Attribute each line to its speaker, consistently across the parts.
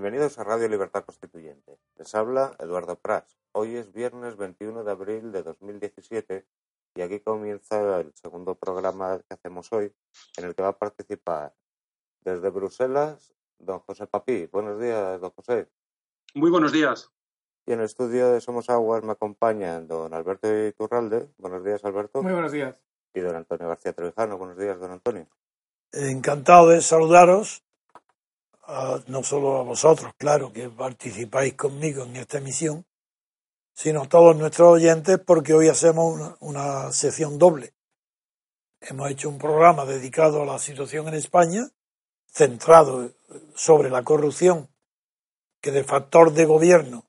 Speaker 1: Bienvenidos a Radio Libertad Constituyente. Les habla Eduardo Prats. Hoy es viernes 21 de abril de 2017 y aquí comienza el segundo programa que hacemos hoy en el que va a participar desde Bruselas don José Papí. Buenos días, don José.
Speaker 2: Muy buenos días.
Speaker 1: Y en el estudio de Somos Aguas me acompañan don Alberto Iturralde. Buenos días, Alberto.
Speaker 3: Muy buenos días.
Speaker 1: Y don Antonio García Trevijano. Buenos días, don Antonio.
Speaker 4: Encantado de saludaros a- no solo a vosotros, claro, que participáis conmigo en esta emisión, sino a todos nuestros oyentes, porque hoy hacemos una, una sección doble. Hemos hecho un programa dedicado a la situación en España, centrado sobre la corrupción, que de factor de gobierno,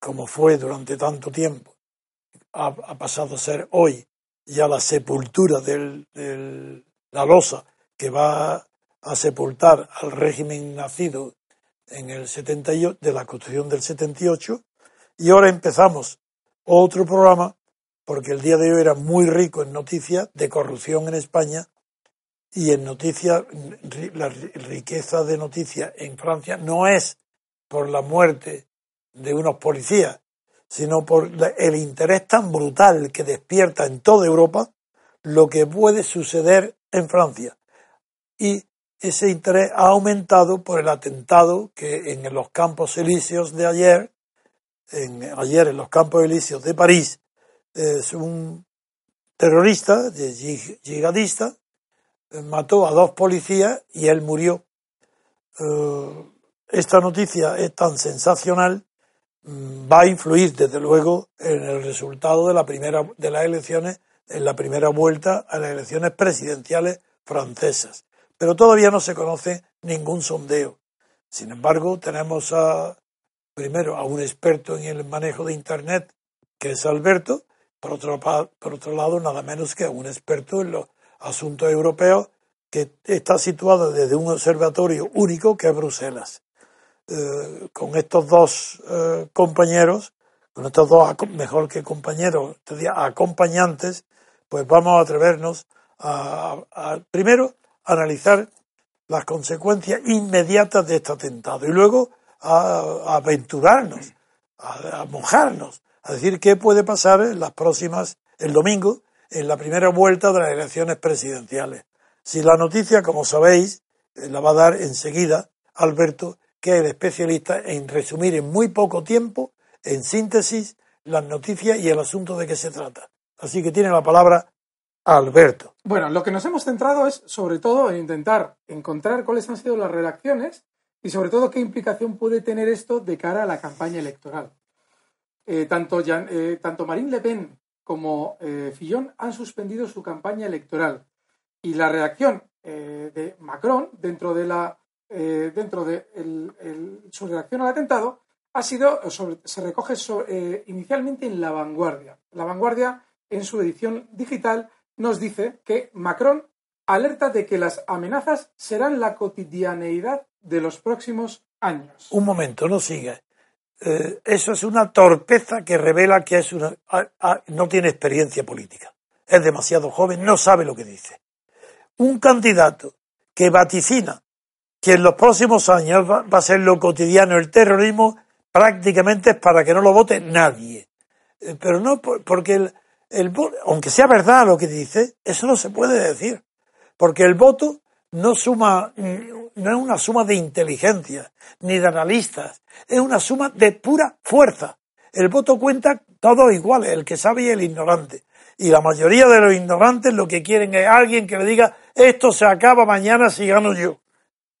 Speaker 4: como fue durante tanto tiempo, ha, ha pasado a ser hoy ya la sepultura de la losa que va a sepultar al régimen nacido en el 78, de la Constitución del 78, y ahora empezamos otro programa, porque el día de hoy era muy rico en noticias de corrupción en España y en noticias, la ri- riqueza de noticias en Francia no es por la muerte de unos policías, sino por el interés tan brutal que despierta en toda Europa lo que puede suceder en Francia. Y ese interés ha aumentado por el atentado que en los campos elíseos de ayer, en, ayer en los campos elíseos de París, es un terrorista, yihadista, eh, mató a dos policías y él murió. Eh, esta noticia es tan sensacional, mm, va a influir desde luego en el resultado de la primera de las elecciones, en la primera vuelta a las elecciones presidenciales francesas pero todavía no se conoce ningún sondeo. Sin embargo, tenemos a, primero a un experto en el manejo de Internet, que es Alberto, por otro, lado, nada menos que a un experto en los asuntos europeos, que está situado desde un observatorio único que es Bruselas. Eh, con estos dos eh, compañeros, con estos dos, mejor que compañeros, acompañantes, pues vamos a atrevernos a- primero analizar las consecuencias inmediatas de este atentado y luego aventurarnos, a, mojarnos, a decir qué puede pasar en las próximas, el domingo, en la primera vuelta de las elecciones presidenciales. Si la noticia, como sabéis, eh, la va a dar enseguida Alberto, que es el especialista en resumir en muy poco tiempo, en síntesis, las noticias y el asunto de qué se trata. Así que tiene la palabra Alberto.
Speaker 3: Bueno, lo que nos hemos centrado es sobre todo en intentar encontrar cuáles han sido las redacciones y sobre todo qué implicación puede tener esto de cara a la campaña electoral. Eh, tanto, Jean- eh, tanto Marine Le Pen como eh, Fillon han suspendido su campaña electoral y la reacción eh, de Macron dentro de la dentro de su reacción al atentado ha sido sobre- se recoge inicialmente en La Vanguardia. La Vanguardia en su edición digital nos dice que Macron alerta de que las amenazas serán la cotidianeidad de los próximos años.
Speaker 4: Un momento, no siga. Eh, eso es una torpeza que revela que es una, no tiene experiencia política. Es demasiado joven, no sabe lo que dice. Un candidato que vaticina que en los próximos años va, va a ser lo cotidiano el terrorismo, prácticamente es para que no lo vote nadie. Eh, pero no por- porque el, el aunque sea verdad lo que dice, eso no se puede decir. Porque el voto no suma, mm, no es una suma de inteligencia, ni de analistas, es una suma de pura fuerza. El voto cuenta todos iguales, el que sabe y el ignorante. Y la mayoría de los ignorantes lo que quieren es alguien que le diga esto se acaba mañana si gano yo.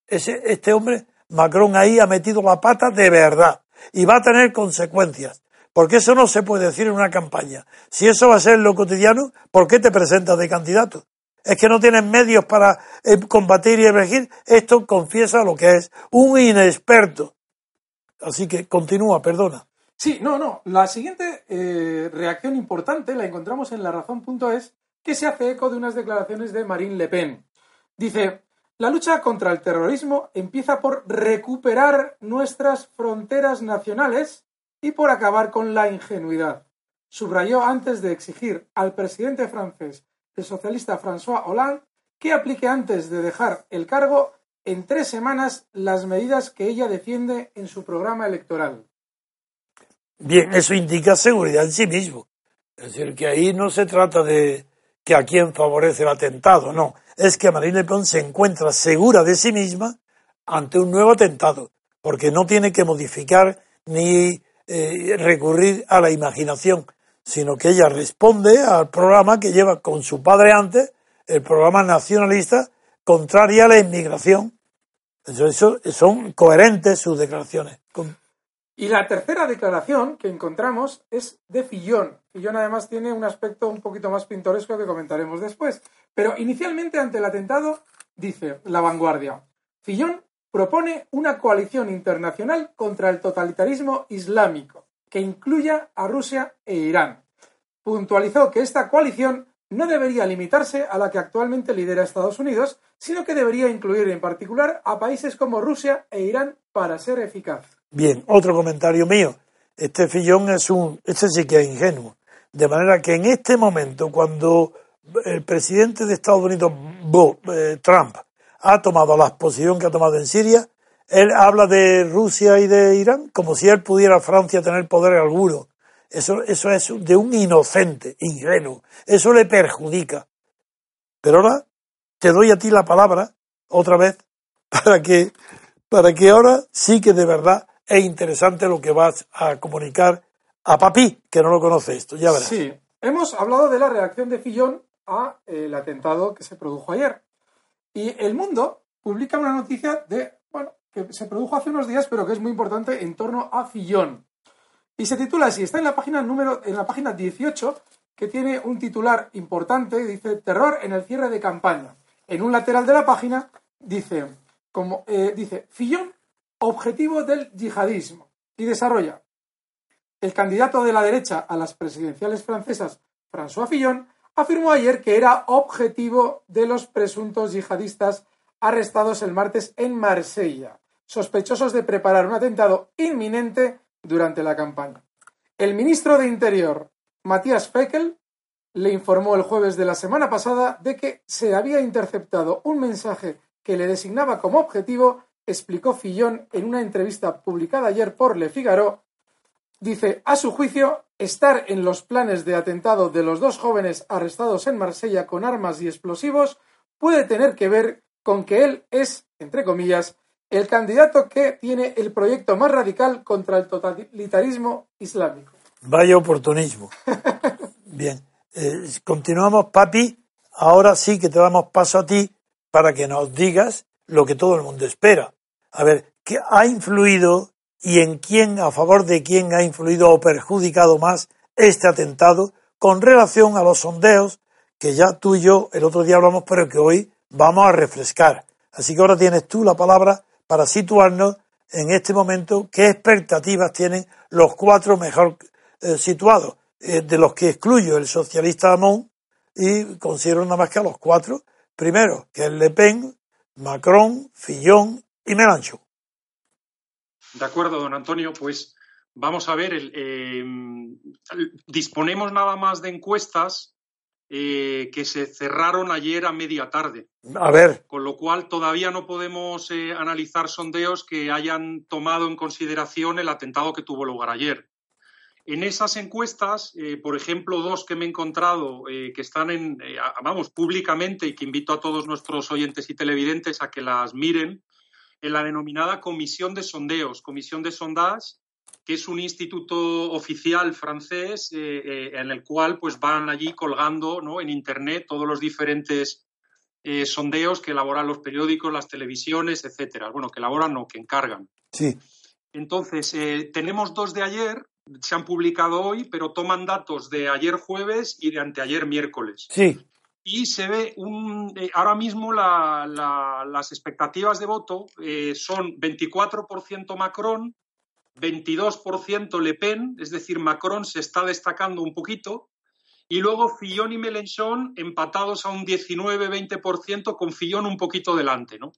Speaker 4: Ese, este hombre, Macron ahí ha metido la pata de verdad y va a tener consecuencias. Porque eso no se puede decir en una campaña. Si eso va a ser lo cotidiano, ¿por qué te presentas de candidato? Es que no tienes medios para eh, combatir y elegir. Esto confiesa lo que es un inexperto. Así que continúa, perdona.
Speaker 3: Sí, no, no. La siguiente eh, reacción importante la encontramos en la razón.es, que se hace eco de unas declaraciones de Marine Le Pen. Dice, la lucha contra el terrorismo empieza por recuperar nuestras fronteras nacionales y por acabar con la ingenuidad. Subrayó antes de exigir al presidente francés, el socialista François Hollande, que aplique antes de dejar el cargo en tres semanas las medidas que ella defiende en su programa electoral.
Speaker 4: Bien, eso indica seguridad en sí mismo. Es decir, que ahí no se trata de que a quién favorece el atentado, no. Es que Marine Le Pen se encuentra segura de sí misma ante un nuevo atentado, porque no tiene que modificar ni eh, recurrir a la imaginación, sino que ella responde al programa que lleva con su padre antes, el programa nacionalista contraria a la inmigración. Eso, son coherentes sus declaraciones.
Speaker 3: Y la tercera declaración que encontramos es de Fillón. Fillón además tiene un aspecto un poquito más pintoresco que comentaremos después. Pero inicialmente ante el atentado dice la vanguardia. Fillón propone una coalición internacional contra el totalitarismo islámico, que incluya a Rusia e Irán. Puntualizó que esta coalición no debería limitarse a la que actualmente lidera Estados Unidos, sino que debería incluir en particular a países como Rusia e Irán para ser eficaz.
Speaker 4: Bien, otro comentario mío. Este Fillón es un, este sí que es ingenuo. De manera que en este momento, cuando el presidente de Estados Unidos, eh, Trump, ha tomado la posición que ha tomado en Siria, él habla de Rusia y de Irán como si él pudiera Francia tener poder alguno. Eso, eso es de un inocente, ingenuo. Eso le perjudica. Pero ahora te doy a ti la palabra, otra vez, para que, para que ahora sí que de verdad es interesante lo que vas a comunicar a Papi, que no lo conoce esto. Ya verás.
Speaker 3: Sí, hemos hablado de la reacción de Fillón a el atentado que se produjo ayer. Y El Mundo publica una noticia de, bueno, que se produjo hace unos días, pero que es muy importante en torno a Fillón. Y se titula así, está en la página número, en la página 18, que tiene un titular importante, dice Terror en el cierre de campaña. En un lateral de la página dice, como, eh, dice, Fillón, objetivo del yihadismo. Y desarrolla. El candidato de la derecha a las presidenciales francesas, François Fillon, afirmó ayer que era objetivo de los presuntos yihadistas arrestados el martes en Marsella, sospechosos de preparar un atentado inminente durante la campaña. El ministro de Interior, Matías Feckel, le informó el jueves de la semana pasada de que se había interceptado un mensaje que le designaba como objetivo, explicó Fillon en una entrevista publicada ayer por Le Figaro. Dice, a su juicio, estar en los planes de atentado de los dos jóvenes arrestados en Marsella con armas y explosivos puede tener que ver con que él es, entre comillas, el candidato que tiene el proyecto más radical contra el totalitarismo islámico.
Speaker 4: Vaya oportunismo. Bien, eh, continuamos, papi. Ahora sí que te damos paso a ti para que nos digas lo que todo el mundo espera. A ver, ¿qué ha influido y en quién, a favor de quién ha influido o perjudicado más este atentado con relación a los sondeos que ya tú y yo el otro día hablamos, pero que hoy vamos a refrescar. Así que ahora tienes tú la palabra para situarnos en este momento qué expectativas tienen los cuatro mejor eh, situados, eh, de los que excluyo el socialista Amon y considero nada más que a los cuatro primero, que es Le Pen, Macron, Fillon y Mélenchon.
Speaker 2: De acuerdo, don Antonio, pues vamos a ver, eh, disponemos nada más de encuestas eh, que se cerraron ayer a media tarde.
Speaker 4: A ver.
Speaker 2: Con lo cual todavía no podemos eh, analizar sondeos que hayan tomado en consideración el atentado que tuvo lugar ayer. En esas encuestas, eh, por ejemplo, dos que me he encontrado que están en, vamos, públicamente y que invito a todos nuestros oyentes y televidentes a que las miren, en la denominada Comisión de Sondeos, Comisión de Sondage, que es un instituto oficial francés eh, eh, en el cual pues van allí colgando ¿no? en internet todos los diferentes eh, sondeos que elaboran los periódicos, las televisiones, etcétera. Bueno, que elaboran o que encargan.
Speaker 4: Sí.
Speaker 2: Entonces, tenemos dos de ayer, se han publicado hoy, pero toman datos de ayer jueves y de anteayer miércoles.
Speaker 4: Sí.
Speaker 2: Y se ve un, eh, ahora mismo la- la- las expectativas de voto eh, son 24% Macron, 22% Le Pen, es decir, Macron se está destacando un poquito, y luego Fillon y Mélenchon empatados a un 19-20% con Fillon un poquito delante, ¿no?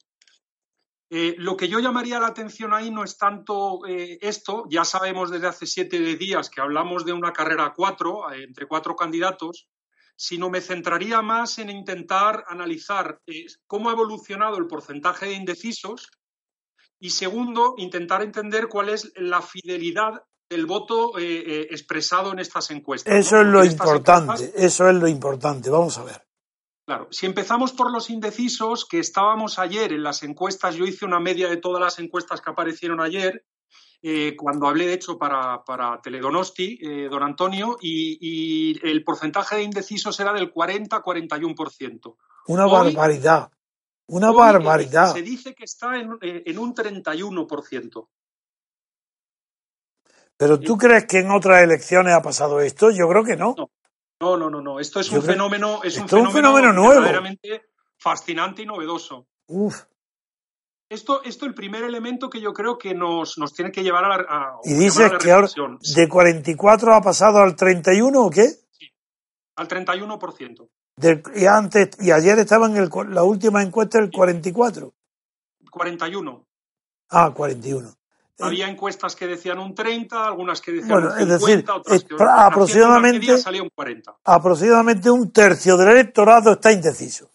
Speaker 2: Eh, lo que yo llamaría la atención ahí no es tanto esto, ya sabemos desde hace siete días que hablamos de una carrera a cuatro, entre cuatro candidatos, sino me centraría más en intentar analizar eh, cómo ha evolucionado el porcentaje de indecisos y segundo, intentar entender cuál es la fidelidad del voto eh, eh, expresado en estas encuestas.
Speaker 4: Eso
Speaker 2: ¿no?
Speaker 4: es lo importante,
Speaker 2: encuestas-
Speaker 4: eso es lo importante. Vamos a ver.
Speaker 2: Claro, si empezamos por los indecisos, que estábamos ayer en las encuestas, yo hice una media de todas las encuestas que aparecieron ayer, eh, cuando hablé, de hecho, para, para Teledonosti, eh, don Antonio, y, y el porcentaje de indecisos era del 40-41%.
Speaker 4: Una
Speaker 2: Hoy-
Speaker 4: barbaridad. Una
Speaker 2: Hoy, eh,
Speaker 4: barbaridad.
Speaker 2: se dice que está en, en un 31%.
Speaker 4: Pero ¿tú crees que en otras elecciones ha pasado esto? Yo creo que no.
Speaker 2: No. No, no, no. Esto es un
Speaker 4: creo-
Speaker 2: fenómeno, es un
Speaker 4: esto es un
Speaker 2: fenómeno,
Speaker 4: fenómeno nuevo.
Speaker 2: verdaderamente fascinante y novedoso.
Speaker 4: Uf.
Speaker 2: Esto, esto el primer elemento que yo creo que nos, nos tiene que llevar a la, a-
Speaker 4: Y dices
Speaker 2: llevar a la
Speaker 4: que ahora de 44 ha pasado al 31 o qué?
Speaker 2: al 31%.
Speaker 4: Del- y antes y ayer estaba en el, la última encuesta el 44.
Speaker 2: 41.
Speaker 4: Ah, 41. Eh,
Speaker 2: Había encuestas que decían un 30, algunas que decían
Speaker 4: Bueno,
Speaker 2: un
Speaker 4: es
Speaker 2: 50,
Speaker 4: decir,
Speaker 2: otras
Speaker 4: es
Speaker 2: que
Speaker 4: aproximadamente-
Speaker 2: salía un 40.
Speaker 4: Aproximadamente un tercio del electorado está indeciso.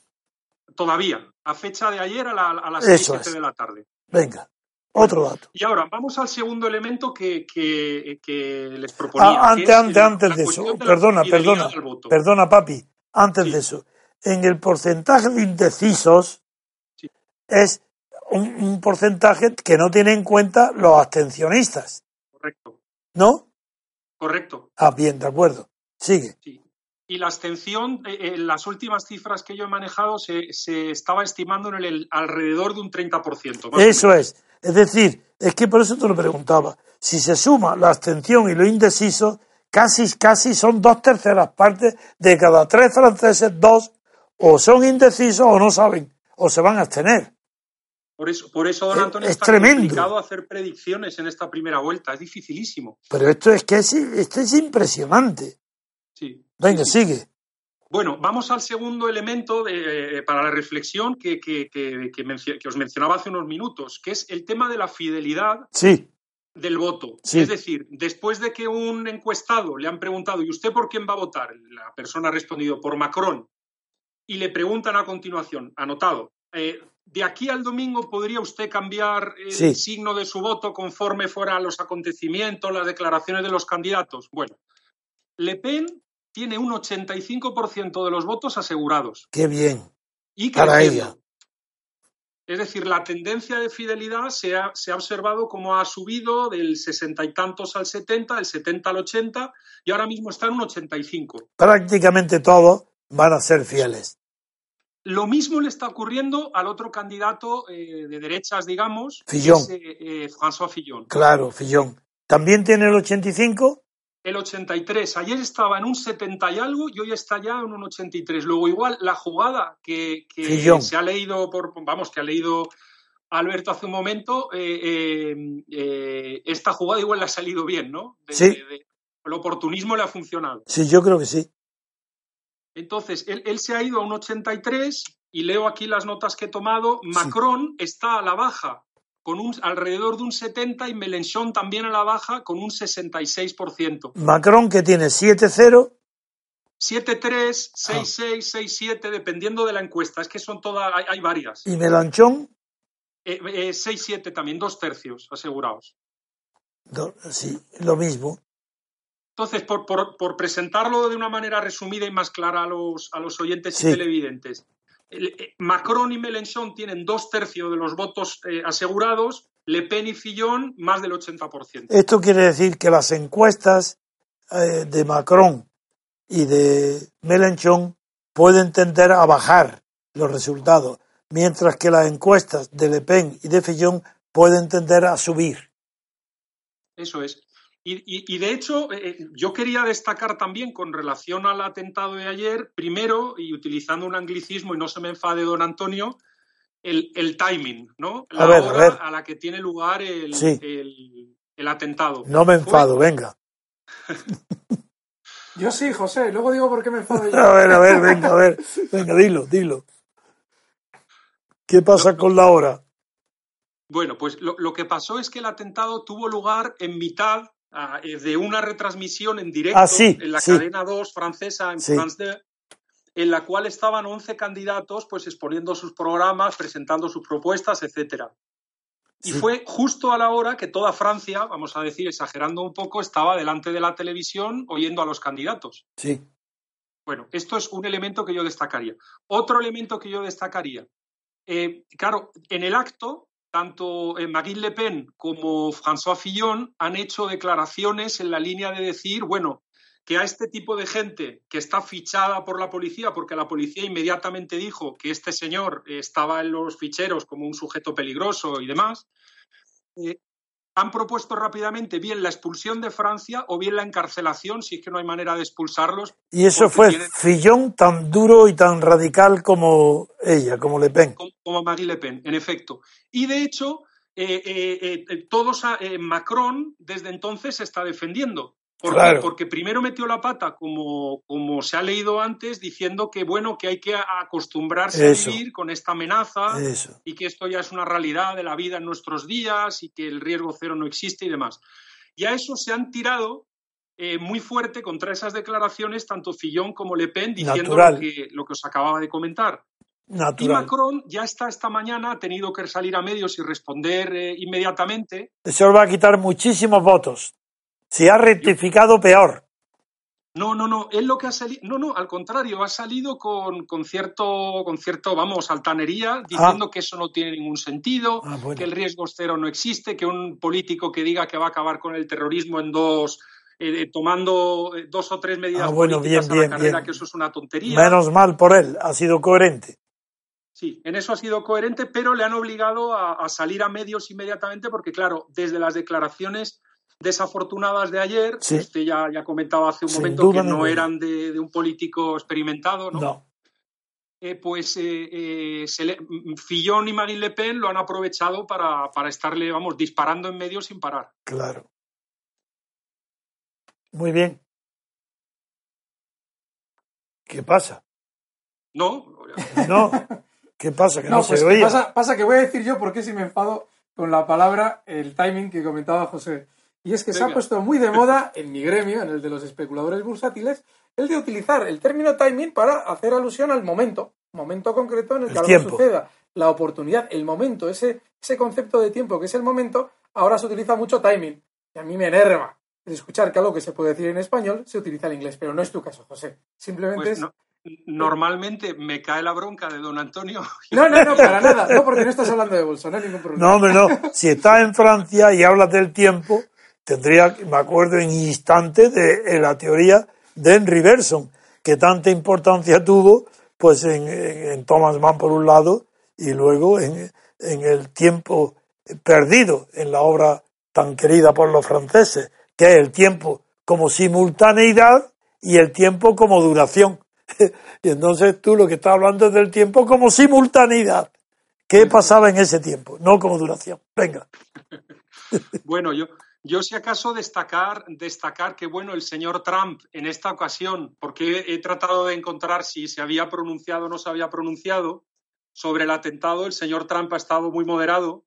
Speaker 2: Todavía, a fecha de ayer a, la- a las
Speaker 4: Eso
Speaker 2: 6, 7
Speaker 4: es.
Speaker 2: de la tarde.
Speaker 4: Venga, otro dato.
Speaker 2: Y ahora, vamos al segundo elemento que, que- que les proponía.
Speaker 4: Ah,
Speaker 2: que
Speaker 4: antes,
Speaker 2: es
Speaker 4: antes, antes de eso,
Speaker 2: de
Speaker 4: perdona, perdona, perdona, papi, antes
Speaker 2: Sí.
Speaker 4: de eso, en el porcentaje de indecisos
Speaker 2: Sí.
Speaker 4: es un, un porcentaje que no tiene en cuenta los abstencionistas,
Speaker 2: Correcto,
Speaker 4: ¿no?
Speaker 2: correcto.
Speaker 4: Ah, bien, de acuerdo. Sigue.
Speaker 2: Sí. Y la abstención, eh, en las últimas cifras que yo he manejado, se, se estaba estimando en el, alrededor de un 30%. más
Speaker 4: Eso es. Es decir, es que por eso te lo preguntaba. Si se suma la abstención y lo indeciso, casi, casi son dos terceras partes de cada tres franceses, dos o son indecisos o no saben, o se van a abstener.
Speaker 2: Por eso, por eso don
Speaker 4: Es-
Speaker 2: Antonio,
Speaker 4: es
Speaker 2: está
Speaker 4: tremendo.
Speaker 2: complicado hacer predicciones en esta primera vuelta. Es dificilísimo.
Speaker 4: Pero esto es que es, esto es impresionante.
Speaker 2: Sí.
Speaker 4: Venga,
Speaker 2: Sí,
Speaker 4: sigue.
Speaker 2: Bueno, vamos al segundo elemento de- eh, para la reflexión que, que- que- que os mencionaba hace unos minutos, que es el tema de la fidelidad
Speaker 4: Sí,
Speaker 2: del voto.
Speaker 4: Sí.
Speaker 2: Es decir, después de que un encuestado le han preguntado, ¿y usted por quién va a votar? La persona ha respondido, por Macron. Y le preguntan a continuación, anotado, eh, ¿de aquí al domingo podría usted cambiar el
Speaker 4: Sí.
Speaker 2: signo de su voto conforme fueran los acontecimientos, las declaraciones de los candidatos? Bueno, Le Pen tiene un 85% de los votos asegurados
Speaker 4: qué bien.
Speaker 2: y
Speaker 4: Para ella.
Speaker 2: Es decir, la tendencia de fidelidad se ha, se ha observado como ha subido del sesenta y tantos al 70, del 70 al 80 y ahora mismo está en un 85.
Speaker 4: Prácticamente todos van a ser fieles.
Speaker 2: Lo mismo le está ocurriendo al otro candidato eh, de derechas, digamos, que
Speaker 4: Fillon.
Speaker 2: es, eh, eh, François Fillon.
Speaker 4: Claro, Fillón. ¿También tiene el 85?
Speaker 2: El 83, ayer estaba en un 70 y algo y hoy está ya en un 83. Luego igual la jugada que, se ha leído por, vamos, que ha leído Alberto hace un momento, eh, eh, eh, esta jugada igual le ha salido bien, ¿no? De-
Speaker 4: Sí.
Speaker 2: de- de- el oportunismo le ha funcionado.
Speaker 4: Sí, yo creo que sí.
Speaker 2: Entonces, él, él se ha ido a un 83 y leo aquí las notas que he tomado. Macron está a la baja con un alrededor de un 70 y Mélenchon también a la baja con un 66%.
Speaker 4: Macron que tiene 7-0,
Speaker 2: 7-3,
Speaker 4: Ah.
Speaker 2: 6-6, 6-7, dependiendo de la encuesta. Es que son todas, hay, hay varias.
Speaker 4: y Melanchón,
Speaker 2: Eh, eh, 6-7 también, dos tercios asegurados.
Speaker 4: do- sí, lo mismo.
Speaker 2: Entonces, por, por- por presentarlo de una manera resumida y más clara a los, a los oyentes
Speaker 4: Sí.
Speaker 2: y televidentes, el- eh, Macron y Mélenchon tienen dos tercios de los votos eh, asegurados, Le Pen y Fillon más del 80%.
Speaker 4: Esto quiere decir que las encuestas eh, de Macron y de Melanchón pueden tender a bajar los resultados, mientras que las encuestas de Le Pen y de Fillon pueden tender a subir.
Speaker 2: Eso es. Y, de hecho, eh, eh, yo quería destacar también con relación al atentado de ayer, primero, y utilizando un anglicismo, y no se me enfade don Antonio, el, timing, ¿no? La hora a, la que tiene lugar el, el, atentado.
Speaker 4: No me enfado, venga.
Speaker 3: Yo sí, José, luego digo por qué me enfado
Speaker 4: yo. A ver, a ver, venga, a ver, venga, dilo, dilo. ¿Qué pasa con la hora?
Speaker 2: Bueno, pues lo, que pasó es que el atentado tuvo lugar en mitad eh, de una retransmisión en directo
Speaker 4: ah,
Speaker 2: en la cadena 2 francesa, en France 2, en la cual estaban 11 candidatos pues exponiendo sus programas, presentando sus propuestas, etcétera. Y fue justo a la hora que toda Francia, vamos a decir, exagerando un poco, estaba delante de la televisión oyendo a los candidatos.
Speaker 4: Sí.
Speaker 2: Bueno, esto es un elemento que yo destacaría. Otro elemento que yo destacaría. Eh, claro, en el acto tanto eh, Marine Le Pen como François Fillon han hecho declaraciones en la línea de decir, bueno, que a este tipo de gente que está fichada por la policía, porque la policía inmediatamente dijo que este señor estaba en los ficheros como un sujeto peligroso y demás, eh, han propuesto rápidamente bien la expulsión de Francia o bien la encarcelación, si es que no hay manera de expulsarlos.
Speaker 4: Y eso fue Fillon tan duro y tan radical como ella, como Le Pen.
Speaker 2: Como, Marie Le Pen, en efecto. Y de hecho, eh, eh, eh todos, Macron desde entonces se está defendiendo. Porque primero metió la pata, como, como se ha leído antes, diciendo que bueno, que hay que acostumbrarse a vivir con esta amenaza y que esto ya es una realidad de la vida en nuestros días y que el riesgo cero no existe y demás. Y a eso se han tirado eh, muy fuerte contra esas declaraciones tanto Fillon como Le Pen diciendo lo que, lo que, os acababa de comentar. Y Macron ya está esta mañana, ha tenido que salir a medios y responder eh, inmediatamente.
Speaker 4: Eso va a quitar muchísimos votos. Se ha rectificado peor.
Speaker 2: No, no, no, es lo que ha salido, no, no, al contrario, ha salido con, con cierto, con cierto, vamos, altanería, diciendo ah. que eso no tiene ningún sentido, ah, que el riesgo cero no existe, que un político que diga que va a acabar con el terrorismo en dos, eh, tomando eh, dos o tres medidas ah, bueno, políticas bien, a la carrera, que eso es una tontería.
Speaker 4: Menos mal por él, ha sido coherente.
Speaker 2: Sí, en eso ha sido coherente, pero le han obligado a, a salir a medios inmediatamente porque, claro, desde las declaraciones desafortunadas de ayer, usted ya, ya comentaba hace un momento que no eran de, un político experimentado, ¿no? Eh, pues eh, eh, Fillon y Marine Le Pen lo han aprovechado para, para estarle, vamos, disparando en medio sin parar.
Speaker 4: Claro. Muy bien. ¿Qué pasa?
Speaker 2: No.
Speaker 4: No. ¿Qué pasa? Que no, se pues,
Speaker 3: Pasa, pasa que voy a decir yo por qué si me enfado con la palabra, el timing que comentaba José. Y es que se ha puesto muy de moda en mi gremio, en el de los especuladores bursátiles, el de utilizar el término timing para hacer alusión al momento, momento concreto en el, que algo suceda. La oportunidad, el momento, ese, ese concepto de tiempo que es el momento, ahora se utiliza mucho timing. Y a mí me enerva escuchar que algo que se puede decir en español se utiliza en inglés, pero no es tu caso, José. Simplemente pues
Speaker 2: es... Normalmente me cae la bronca de don Antonio.
Speaker 3: No, no, no, para nada. No, porque no estás hablando de bolsa, no hay ningún problema.
Speaker 4: No, hombre, no. Si estás en Francia y hablas del tiempo, tendría, me acuerdo en instante de, la teoría de Henry Bergson, que tanta importancia tuvo pues en, Thomas Mann por un lado y luego en, el tiempo perdido en la obra tan querida por los franceses, que es el tiempo como simultaneidad y el tiempo como duración. y entonces tú lo que estás hablando es del tiempo como simultaneidad. ¿Qué pasaba en ese tiempo? No como duración. Venga.
Speaker 2: bueno, yo, yo, si acaso, destacar, destacar que, bueno, el señor Trump en esta ocasión, porque he, tratado de encontrar si se había pronunciado o no se había pronunciado sobre el atentado, el señor Trump ha estado muy moderado.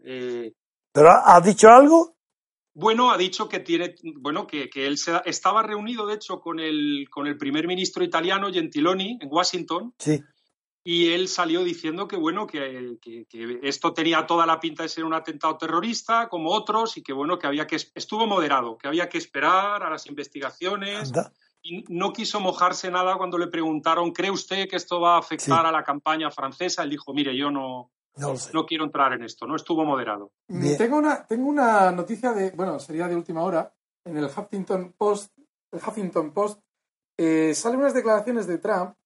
Speaker 4: Eh, ¿Pero ha dicho algo?
Speaker 2: Bueno, ha dicho que tiene, bueno, que, él estaba reunido, de hecho, con el, con el primer ministro italiano Gentiloni en Washington.
Speaker 4: Sí
Speaker 2: y él salió diciendo que bueno que, esto tenía toda la pinta de ser un atentado terrorista como otros y que bueno que había que estuvo moderado que había que esperar a las investigaciones y no quiso mojarse nada cuando le preguntaron cree usted que esto va a afectar a la campaña francesa él dijo mire yo no no, quiero entrar en esto no estuvo moderado.
Speaker 3: Tengo una tengo una noticia de bueno sería de última hora en el Huffington Post el Huffington Post eh, salen unas declaraciones de Trump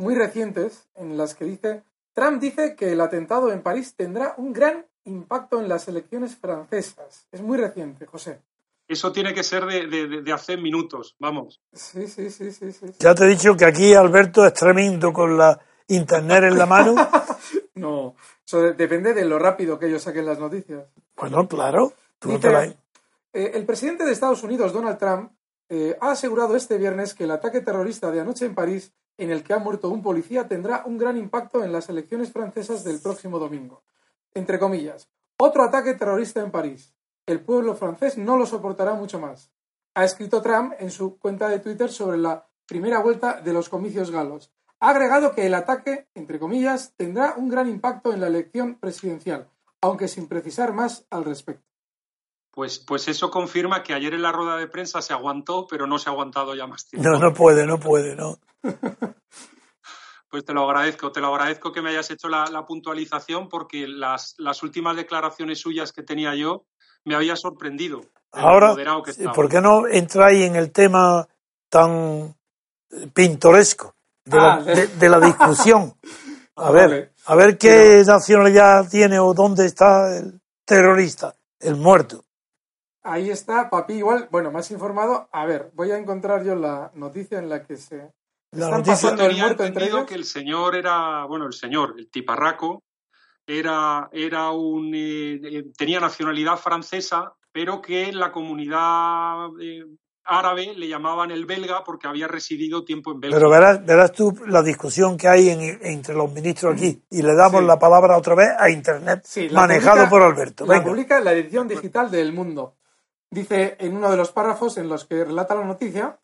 Speaker 3: muy recientes en las que dice, Trump dice que el atentado en París tendrá un gran impacto en las elecciones francesas. Es muy reciente, José.
Speaker 2: Eso tiene que ser de, de, de hace minutos, vamos.
Speaker 3: Sí, sí, sí, sí, sí.
Speaker 4: Ya te he dicho que aquí Alberto es tremendo con la internet en la mano.
Speaker 3: no, eso depende de lo rápido que ellos saquen las noticias.
Speaker 4: Bueno, claro. Tú
Speaker 3: Dice, eh, el presidente de Estados Unidos, Donald Trump, eh, ha asegurado este viernes que el ataque terrorista de anoche en París, en el que ha muerto un policía, tendrá un gran impacto en las elecciones francesas del próximo domingo. Entre comillas, otro ataque terrorista en París el pueblo francés no lo soportará mucho más. Ha escrito Trump en su cuenta de Twitter sobre la primera vuelta de los comicios galos. Ha agregado que el ataque, entre comillas, tendrá un gran impacto en la elección presidencial, aunque sin precisar más al respecto.
Speaker 2: Pues, pues eso confirma que ayer en la rueda de prensa se aguantó, pero no se ha aguantado ya más tiempo.
Speaker 4: No, no puede, no puede, no.
Speaker 2: Pues te lo agradezco, te lo agradezco que me hayas hecho la, la puntualización porque las, las últimas declaraciones suyas que tenía yo me había sorprendido.
Speaker 4: Ahora, ¿por qué no entráis en el tema tan pintoresco de, la, ah, de, la, discusión? A ver, a ver qué nacionalidad tiene o dónde está el terrorista, el muerto.
Speaker 3: Ahí está, papi, igual, bueno, más informado. A ver, voy a encontrar yo la noticia en la que se...
Speaker 2: La noticia el muerto entre ellos. que el señor era, bueno, el señor, el tiparraco, era, era un, eh, eh, tenía nacionalidad francesa, pero que en la comunidad eh, árabe le llamaban el belga porque había residido tiempo en Bélgica.
Speaker 4: Pero verás, verás tú la discusión que hay entre los ministros aquí y le damos la palabra otra vez a Internet, manejado por Alberto.
Speaker 3: La publica en la edición digital del Mundo. Dice en uno de los párrafos en los que relata la noticia,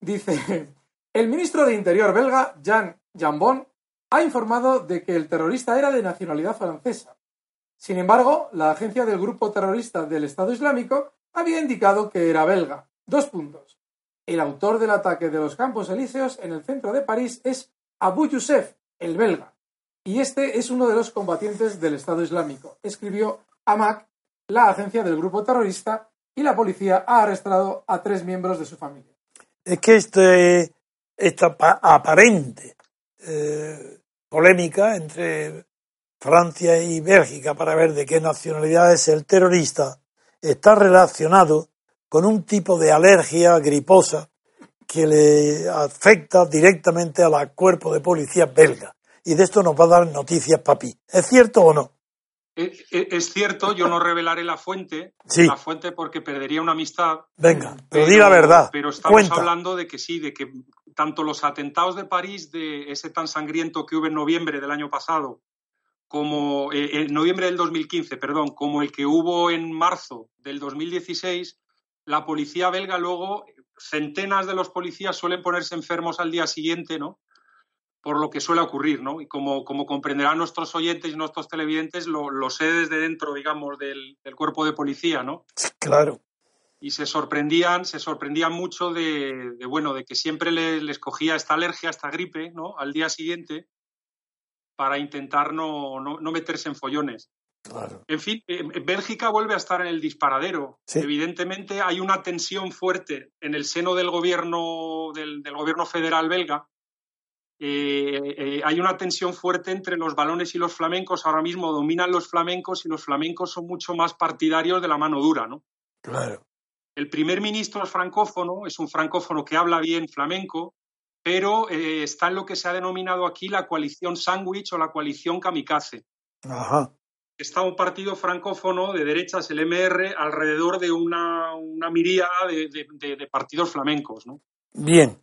Speaker 3: dice, el ministro de Interior belga, Jean Jambon, ha informado de que el terrorista era de nacionalidad francesa. Sin embargo, la agencia del grupo terrorista del Estado Islámico había indicado que era belga. Dos puntos. El autor del ataque de los Campos Elíseos en el centro de París es Abu Youssef, el belga, y este es uno de los combatientes del Estado Islámico, escribió AMAC, la agencia del grupo terrorista, y la policía ha arrestado a tres miembros de su familia.
Speaker 4: Es que este, esta aparente eh, polémica entre Francia y Bélgica para ver de qué nacionalidad es el terrorista está relacionado con un tipo de alergia griposa que le afecta directamente al cuerpo de policía belga. Y de esto nos va a dar noticias, papi. ¿Es cierto o no?
Speaker 2: Es cierto, yo no revelaré la fuente, la fuente porque perdería una amistad.
Speaker 4: Venga, pero, di la verdad.
Speaker 2: Pero estamos hablando de que sí, de que tanto los atentados de París, de ese tan sangriento que hubo en noviembre del año pasado, como eh, en noviembre del 2015, perdón, como el que hubo en marzo del 2016, la policía belga luego, centenas de los policías suelen ponerse enfermos al día siguiente, ¿no? Por lo que suele ocurrir, ¿no? Y como, como comprenderán nuestros oyentes y nuestros televidentes, lo, sé desde dentro, digamos, del, del cuerpo de policía, ¿no?
Speaker 4: Claro
Speaker 2: y se sorprendían, se sorprendían mucho de, bueno, de que siempre les, cogía esta alergia, esta gripe, ¿no? Al día siguiente para intentar no, no, meterse en follones. En fin, eh, Bélgica vuelve a estar en el disparadero. Evidentemente hay una tensión fuerte en el seno del gobierno, del, gobierno federal belga. Eh, eh, hay una tensión fuerte entre los balones y los flamencos. Ahora mismo dominan los flamencos y los flamencos son mucho más partidarios de la mano dura, ¿no?
Speaker 4: Claro.
Speaker 2: El primer ministro es francófono, es un francófono que habla bien flamenco, pero eh, está en lo que se ha denominado aquí la coalición sándwich o la coalición kamikaze.
Speaker 4: Ajá.
Speaker 2: Está un partido francófono de derechas, el MR, alrededor de una, una miríada de, partidos flamencos. ¿no?
Speaker 4: Bien.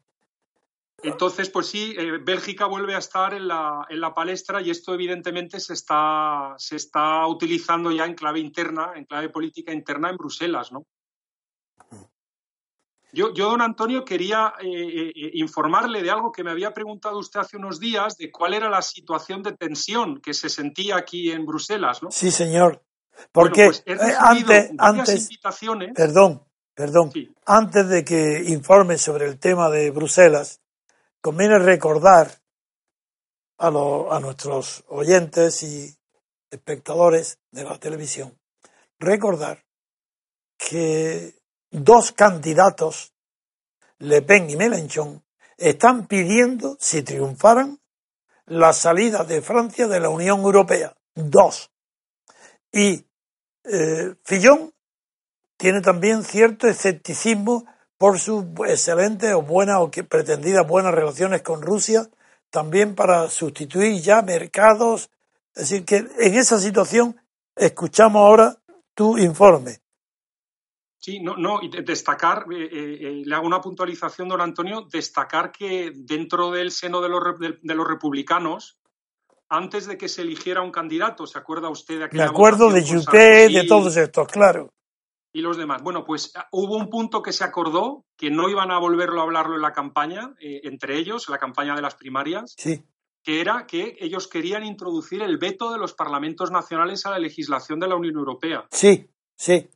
Speaker 2: Entonces, pues sí, eh, Bélgica vuelve a estar en la, en la, palestra y esto evidentemente se está, se está utilizando ya en clave interna, en clave política interna en Bruselas, ¿no? Yo, don Antonio, quería eh, eh, informarle de algo que me había preguntado usted hace unos días, de cuál era la situación de tensión que se sentía aquí en Bruselas, ¿no?
Speaker 4: Sí, señor. Porque pues antes, antes perdón, perdón, antes de que informe sobre el tema de Bruselas, conviene recordar a, nuestros oyentes y espectadores de la televisión, recordar que dos candidatos, Le Pen y Mélenchon, están pidiendo, si triunfaran, la salida de Francia de la Unión Europea. Dos. Y eh, Fillon tiene también cierto escepticismo por sus excelentes o buenas o que pretendidas buenas relaciones con Rusia, también para sustituir ya mercados. Es decir, que en esa situación escuchamos ahora tu informe.
Speaker 2: Sí, no, no, y destacar, eh, eh, eh, le hago una puntualización, don Antonio, destacar que dentro del seno de los, de, los republicanos, antes de que se eligiera un candidato, ¿se acuerda usted de aquella
Speaker 4: Me acuerdo de Juppé, de todos estos, claro.
Speaker 2: Y los demás. Bueno, pues ah, hubo un punto que se acordó, que no iban a volverlo a hablarlo en la campaña, entre ellos, en la campaña de las primarias.
Speaker 4: Sí
Speaker 2: que era que ellos querían introducir el veto de los parlamentos nacionales a la legislación de la Unión Europea.
Speaker 4: Sí, sí.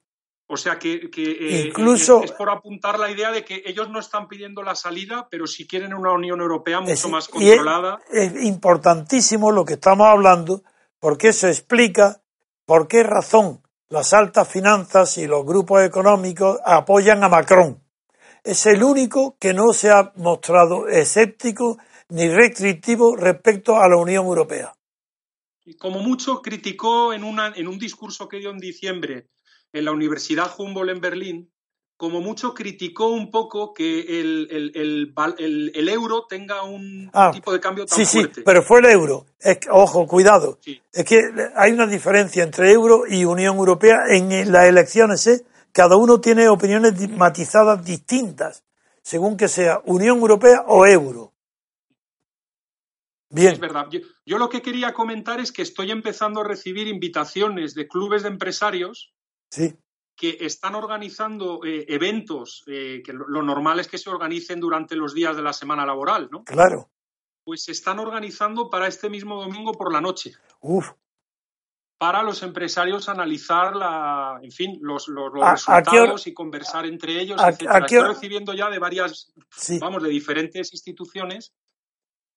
Speaker 2: O sea que, eh,
Speaker 4: Incluso,
Speaker 2: es, por apuntar la idea de que ellos no están pidiendo la salida, pero sí quieren una Unión Europea mucho más controlada.
Speaker 4: Es, es, importantísimo lo que estamos hablando, porque eso explica por qué razón las altas finanzas y los grupos económicos apoyan a Macron. Es el único que no se ha mostrado escéptico ni restrictivo respecto a la Unión Europea.
Speaker 2: Como mucho criticó en, una, en un discurso que dio en diciembre en la Universidad Humboldt en Berlín, como mucho criticó un poco que el, el, euro tenga un ah, tipo de cambio tan
Speaker 4: sí, Sí, pero fue el euro. Es ojo, cuidado. Es que hay una diferencia entre euro y Unión Europea en las elecciones. ¿eh? Cada uno tiene opiniones matizadas distintas, según que sea Unión Europea o euro. Bien.
Speaker 2: Es verdad. yo lo que quería comentar es que estoy empezando a recibir invitaciones de clubes de empresarios que están organizando eh, eventos eh, que lo, normal es que se organicen durante los días de la semana laboral, ¿no?
Speaker 4: Claro.
Speaker 2: Pues se están organizando para este mismo domingo por la noche.
Speaker 4: Uf.
Speaker 2: Para los empresarios analizar la, en fin, los, los, resultados y conversar entre ellos, Estoy recibiendo ya de varias, vamos, de diferentes instituciones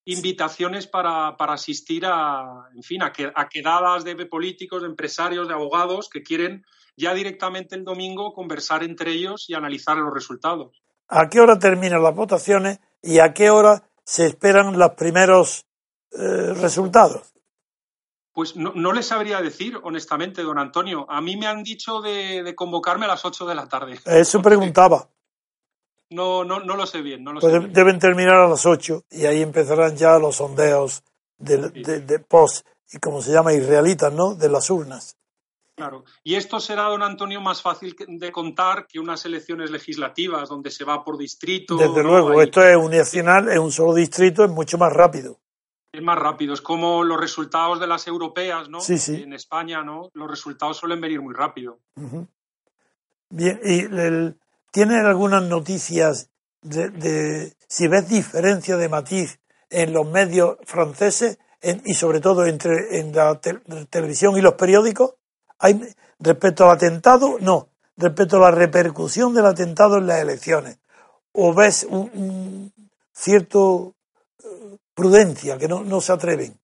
Speaker 2: invitaciones para, para, asistir a, en fin, a, a quedadas de políticos, de empresarios, de abogados que quieren ya directamente el domingo conversar entre ellos y analizar los resultados.
Speaker 4: ¿A qué hora terminan las votaciones y a qué hora se esperan los primeros eh, resultados?
Speaker 2: Pues no, no, les sabría decir, honestamente, don Antonio. A mí me han dicho de, convocarme a las 8 de la tarde.
Speaker 4: Eso preguntaba.
Speaker 2: No, no, no lo sé bien. No lo
Speaker 4: pues
Speaker 2: sé
Speaker 4: deben terminar a las 8 y ahí empezarán ya los sondeos de, de post, y como se llama, israelitas, ¿no? De las urnas.
Speaker 2: Claro. Y esto será, don Antonio, más fácil de contar que unas elecciones legislativas donde se va por distrito.
Speaker 4: Desde luego, esto es nacional, es un solo distrito, es mucho más rápido.
Speaker 2: Es más rápido, es como los resultados de las europeas, ¿no?
Speaker 4: Sí, sí.
Speaker 2: En España, ¿no? Los resultados suelen venir muy rápido.
Speaker 4: Bien, ¿y tienen algunas noticias de, si ves diferencia de matiz en los medios franceses y sobre todo entre en la televisión y los periódicos? Hay, respecto al atentado, no. Respecto a la repercusión del atentado en las elecciones. ¿O ves un, cierto eh, prudencia, que no, no se atreven?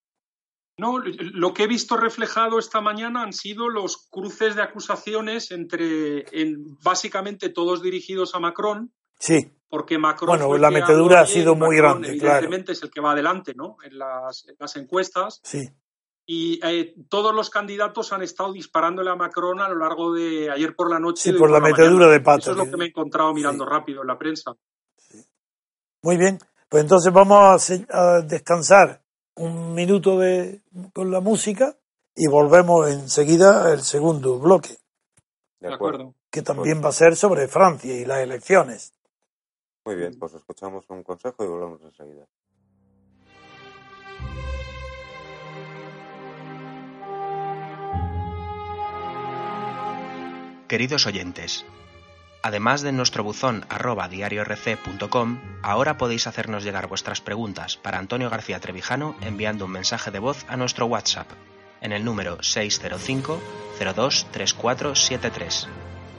Speaker 2: No, lo que he visto reflejado esta mañana han sido los cruces de acusaciones entre, en, básicamente todos dirigidos a Macron.
Speaker 4: Sí.
Speaker 2: Porque Macron.
Speaker 4: Bueno, la metedura ha sido muy grande,
Speaker 2: evidentemente es el que va adelante, ¿no? En las, en las encuestas.
Speaker 4: Sí
Speaker 2: y eh, todos los candidatos han estado disparándole a Macron a lo largo de ayer por la noche.
Speaker 4: Sí, por la metedura de pata.
Speaker 2: Eso es lo que me he encontrado mirando rápido en la prensa.
Speaker 4: Muy bien, pues entonces vamos a, descansar un minuto de, con la música y volvemos enseguida al segundo bloque.
Speaker 2: De acuerdo.
Speaker 4: Que también va a ser sobre Francia y las elecciones.
Speaker 1: Muy bien, pues escuchamos un consejo y volvemos enseguida.
Speaker 5: Queridos oyentes, además de nuestro buzón arroba diariorc.com, ahora podéis hacernos llegar vuestras preguntas para Antonio García Trevijano enviando un mensaje de voz a nuestro WhatsApp en el número 605 02 3473.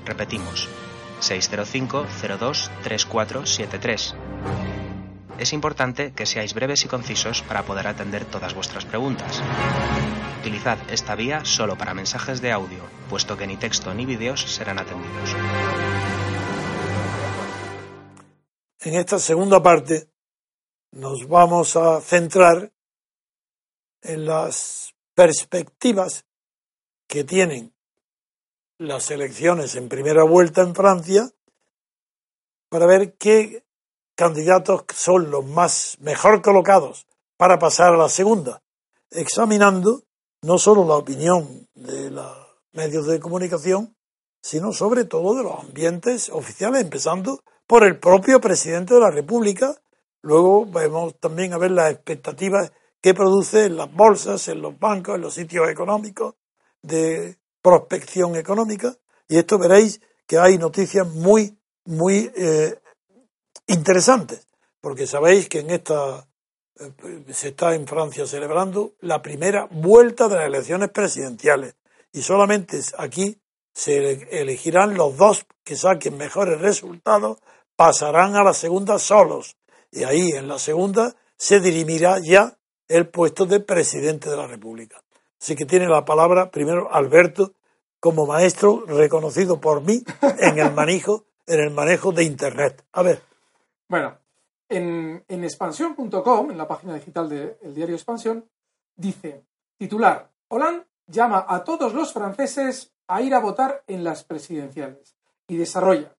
Speaker 5: Repetimos, 605 02 3473. Es importante que seáis breves y concisos para poder atender todas vuestras preguntas. Utilizad esta vía solo para mensajes de audio, puesto que ni texto ni vídeos serán atendidos.
Speaker 4: En esta segunda parte nos vamos a centrar en las perspectivas que tienen las elecciones en primera vuelta en Francia para ver qué candidatos son los más mejor colocados para pasar a la segunda, examinando no solo la opinión de los medios de comunicación, sino sobre todo de los ambientes oficiales, empezando por el propio presidente de la República. Luego vamos también a ver las expectativas que produce en las bolsas, en los bancos, en los sitios económicos de prospección económica. Y esto veréis que hay noticias muy, muy eh, interesantes, porque sabéis que en esta eh, se está en Francia celebrando la primera vuelta de las elecciones presidenciales y solamente aquí se elegirán los dos que saquen mejores resultados, pasarán a la segunda solos y ahí en la segunda se dirimirá ya el puesto de presidente de la República. Así que tiene la palabra primero Alberto como maestro reconocido por mí en el manejo, en el manejo de Internet. A ver.
Speaker 3: Bueno, en, expansión.com, en la página digital del diario Expansión, dice, titular, Hollande llama a todos los franceses a ir a votar en las presidenciales. Y desarrolla,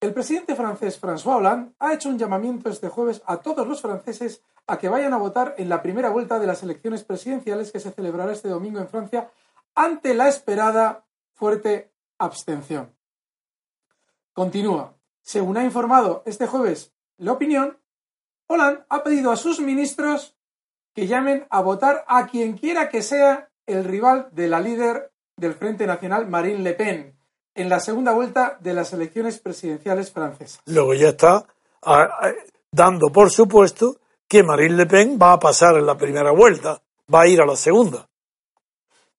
Speaker 3: el presidente francés François Hollande ha hecho un llamamiento este jueves a todos los franceses a que vayan a votar en la primera vuelta de las elecciones presidenciales que se celebrará este domingo en Francia ante la esperada fuerte abstención. Continúa. Según ha informado este jueves La Opinión, Hollande ha pedido a sus ministros que llamen a votar a quien quiera que sea el rival de la líder del Frente Nacional, Marine Le Pen, en la segunda vuelta de las elecciones presidenciales francesas.
Speaker 4: Luego ya está dando por supuesto que Marine Le Pen va a pasar en la primera vuelta, va a ir a la segunda.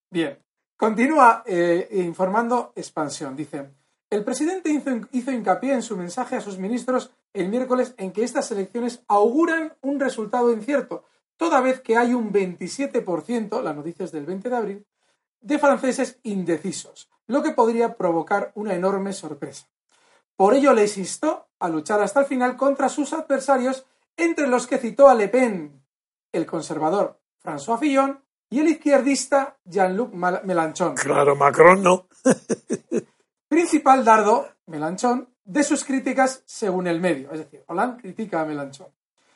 Speaker 3: Bien, continúa eh, informando Expansión. Dice, el presidente hizo, hincapié en su mensaje a sus ministros el miércoles en que estas elecciones auguran un resultado incierto, toda vez que hay un 27%, la noticia es del 20 de abril, de franceses indecisos, lo que podría provocar una enorme sorpresa. Por ello les instó a luchar hasta el final contra sus adversarios, entre los que citó a Le Pen, el conservador François Fillon y el izquierdista Jean-Luc Mélenchon.
Speaker 4: Claro, Macron no.
Speaker 3: principal dardo, Melanchón, de sus críticas según el medio. Es decir, Hollande critica a Melanchón.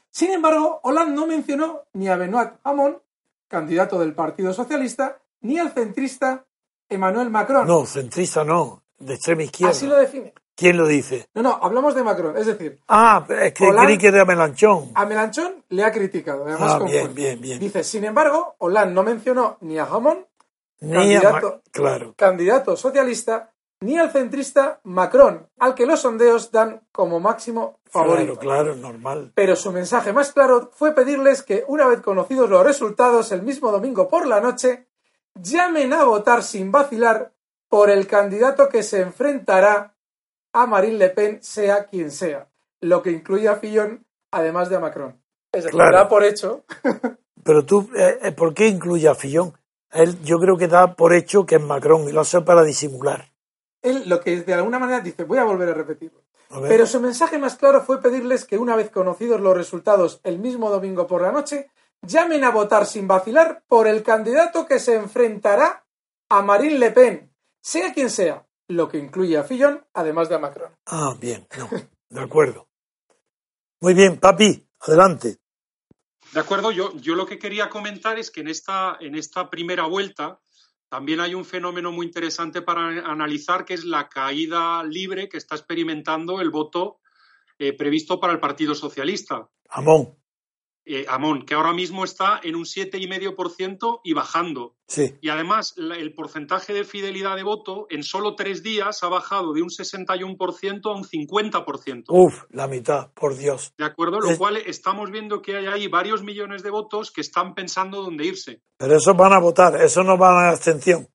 Speaker 3: Sin embargo, Hollande no mencionó ni a Benoit Hamon, candidato del Partido Socialista, ni al centrista Emmanuel Macron.
Speaker 4: No, centrista no, de extrema izquierda.
Speaker 3: Así lo define.
Speaker 4: ¿Quién lo dice?
Speaker 3: No, no, hablamos de Macron, es decir.
Speaker 4: Ah, es que creí que era Melanchón.
Speaker 3: A Melanchón le ha criticado, además
Speaker 4: ah, bien, bien, bien.
Speaker 3: Dice, sin embargo, Hollande no mencionó ni a Hamon, ni candidato,
Speaker 4: a claro.
Speaker 3: candidato socialista, ni al centrista Macron, al que los sondeos dan como máximo favorito.
Speaker 4: Claro, claro, normal.
Speaker 3: Pero su mensaje más claro fue pedirles que, una vez conocidos los resultados el mismo domingo por la noche, llamen a votar sin vacilar por el candidato que se enfrentará a Marine Le Pen, sea quien sea, lo que incluye a Fillon, además de a Macron. Es decir, da por hecho.
Speaker 4: Pero tú, eh, eh, ¿por qué incluye a Fillon? Él, yo creo que da por hecho que es Macron y lo hace para disimular
Speaker 3: él lo que de alguna manera dice, voy a volver a repetirlo. Pero su mensaje más claro fue pedirles que una vez conocidos los resultados el mismo domingo por la noche, llamen a votar sin vacilar por el candidato que se enfrentará a Marine Le Pen, sea quien sea, lo que incluye a Fillon, además de a Macron.
Speaker 4: Ah, bien, de acuerdo. Muy bien, papi, adelante.
Speaker 2: De acuerdo, yo, yo lo que quería comentar es que en esta, en esta primera vuelta también hay un fenómeno muy interesante para analizar, que es la caída libre que está experimentando el voto eh, previsto para el Partido Socialista.
Speaker 4: Amón.
Speaker 2: Eh, Amón, que ahora mismo está en un 7,5% y bajando.
Speaker 4: Sí.
Speaker 2: Y además, el porcentaje de fidelidad de voto en solo tres días ha bajado de un 61% a un 50%.
Speaker 4: Uf, la mitad, por Dios.
Speaker 2: De acuerdo, lo cual estamos viendo que hay ahí varios millones de votos que están pensando dónde irse.
Speaker 4: Pero esos van a votar, eso no van a abstención.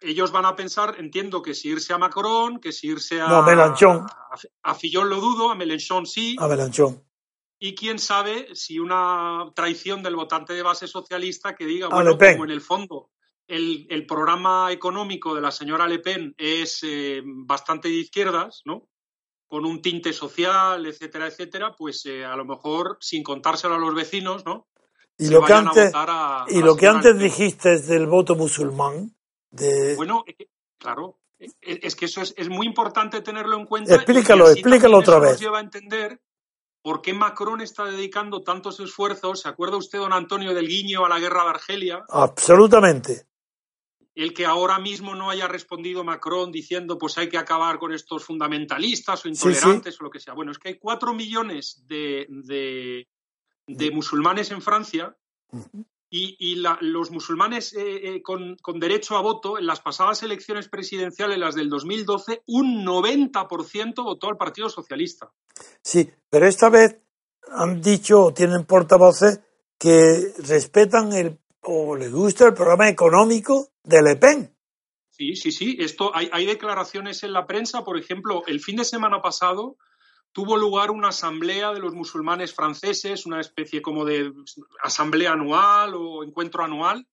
Speaker 2: Ellos van a pensar, entiendo que si irse a Macron, que si irse a.
Speaker 4: No, a Melanchón.
Speaker 2: A, a Fillon lo dudo, a Melenchon sí.
Speaker 4: A Melanchón
Speaker 2: y quién sabe si una traición del votante de base socialista que diga, bueno, como en el fondo el, programa económico de la señora Le Pen es eh, bastante de izquierdas, ¿no? Con un tinte social, etcétera, etcétera, pues eh, a lo mejor sin contárselo a los vecinos, ¿no?
Speaker 4: Y lo que antes, y lo que antes dijiste del voto musulmán, de...
Speaker 2: Bueno, Claro, es que eso es, es muy importante tenerlo en cuenta.
Speaker 4: Explícalo, explícalo otra vez. Nos
Speaker 2: lleva a entender por qué Macron está dedicando tantos esfuerzos. ¿Se acuerda usted, don Antonio, del guiño a la guerra de Argelia?
Speaker 4: Absolutamente
Speaker 2: el que ahora mismo no haya respondido Macron diciendo pues hay que acabar con estos fundamentalistas o intolerantes o lo que sea. Bueno, es que hay cuatro millones de, de, musulmanes en Francia y, los musulmanes eh, eh, con, derecho a voto en las pasadas elecciones presidenciales, las del 2012, un 90% votó al Partido Socialista.
Speaker 4: Sí, pero esta vez han dicho o tienen portavoces que respetan el o les gusta el programa económico de Le Pen.
Speaker 2: Sí, sí, sí. Esto hay, hay declaraciones en la prensa. Por ejemplo, el fin de semana pasado tuvo lugar una asamblea de los musulmanes franceses, una especie como de asamblea anual o encuentro anual,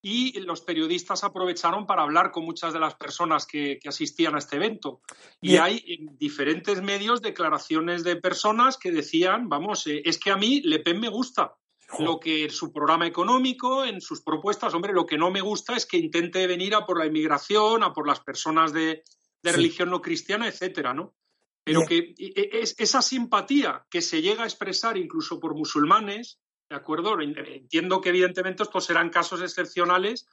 Speaker 2: y los periodistas aprovecharon para hablar con muchas de las personas que, asistían a este evento. Y hay en diferentes medios declaraciones de personas que decían, vamos, eh, es que a mí Le Pen me gusta lo que en su programa económico, en sus propuestas, hombre, lo que no me gusta es que intente venir a por la inmigración, a por las personas de, religión no cristiana, etcétera, ¿no? Pero que es, esa simpatía que se llega a expresar incluso por musulmanes, ¿de acuerdo? Entiendo que evidentemente estos serán casos excepcionales,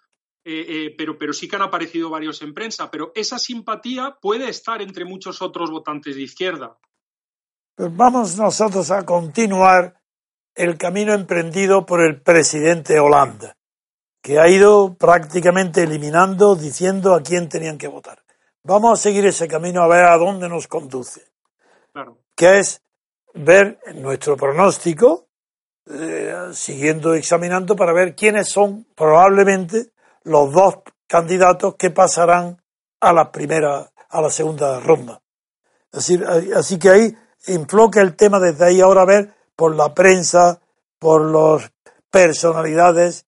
Speaker 2: eh, eh, pero, pero sí que han aparecido varios en prensa, pero esa simpatía puede estar entre muchos otros votantes de izquierda.
Speaker 4: Pues vamos nosotros a continuar el camino emprendido por el presidente Hollande, que ha ido prácticamente eliminando, diciendo a quién tenían que votar. Vamos a seguir ese camino a ver a dónde nos conduce. Que es ver nuestro pronóstico, eh, siguiendo examinando para ver quiénes son probablemente los dos candidatos que pasarán a la primera, a la segunda ronda. Así, así que ahí enfoca el tema desde ahí ahora a ver por la prensa, por las personalidades,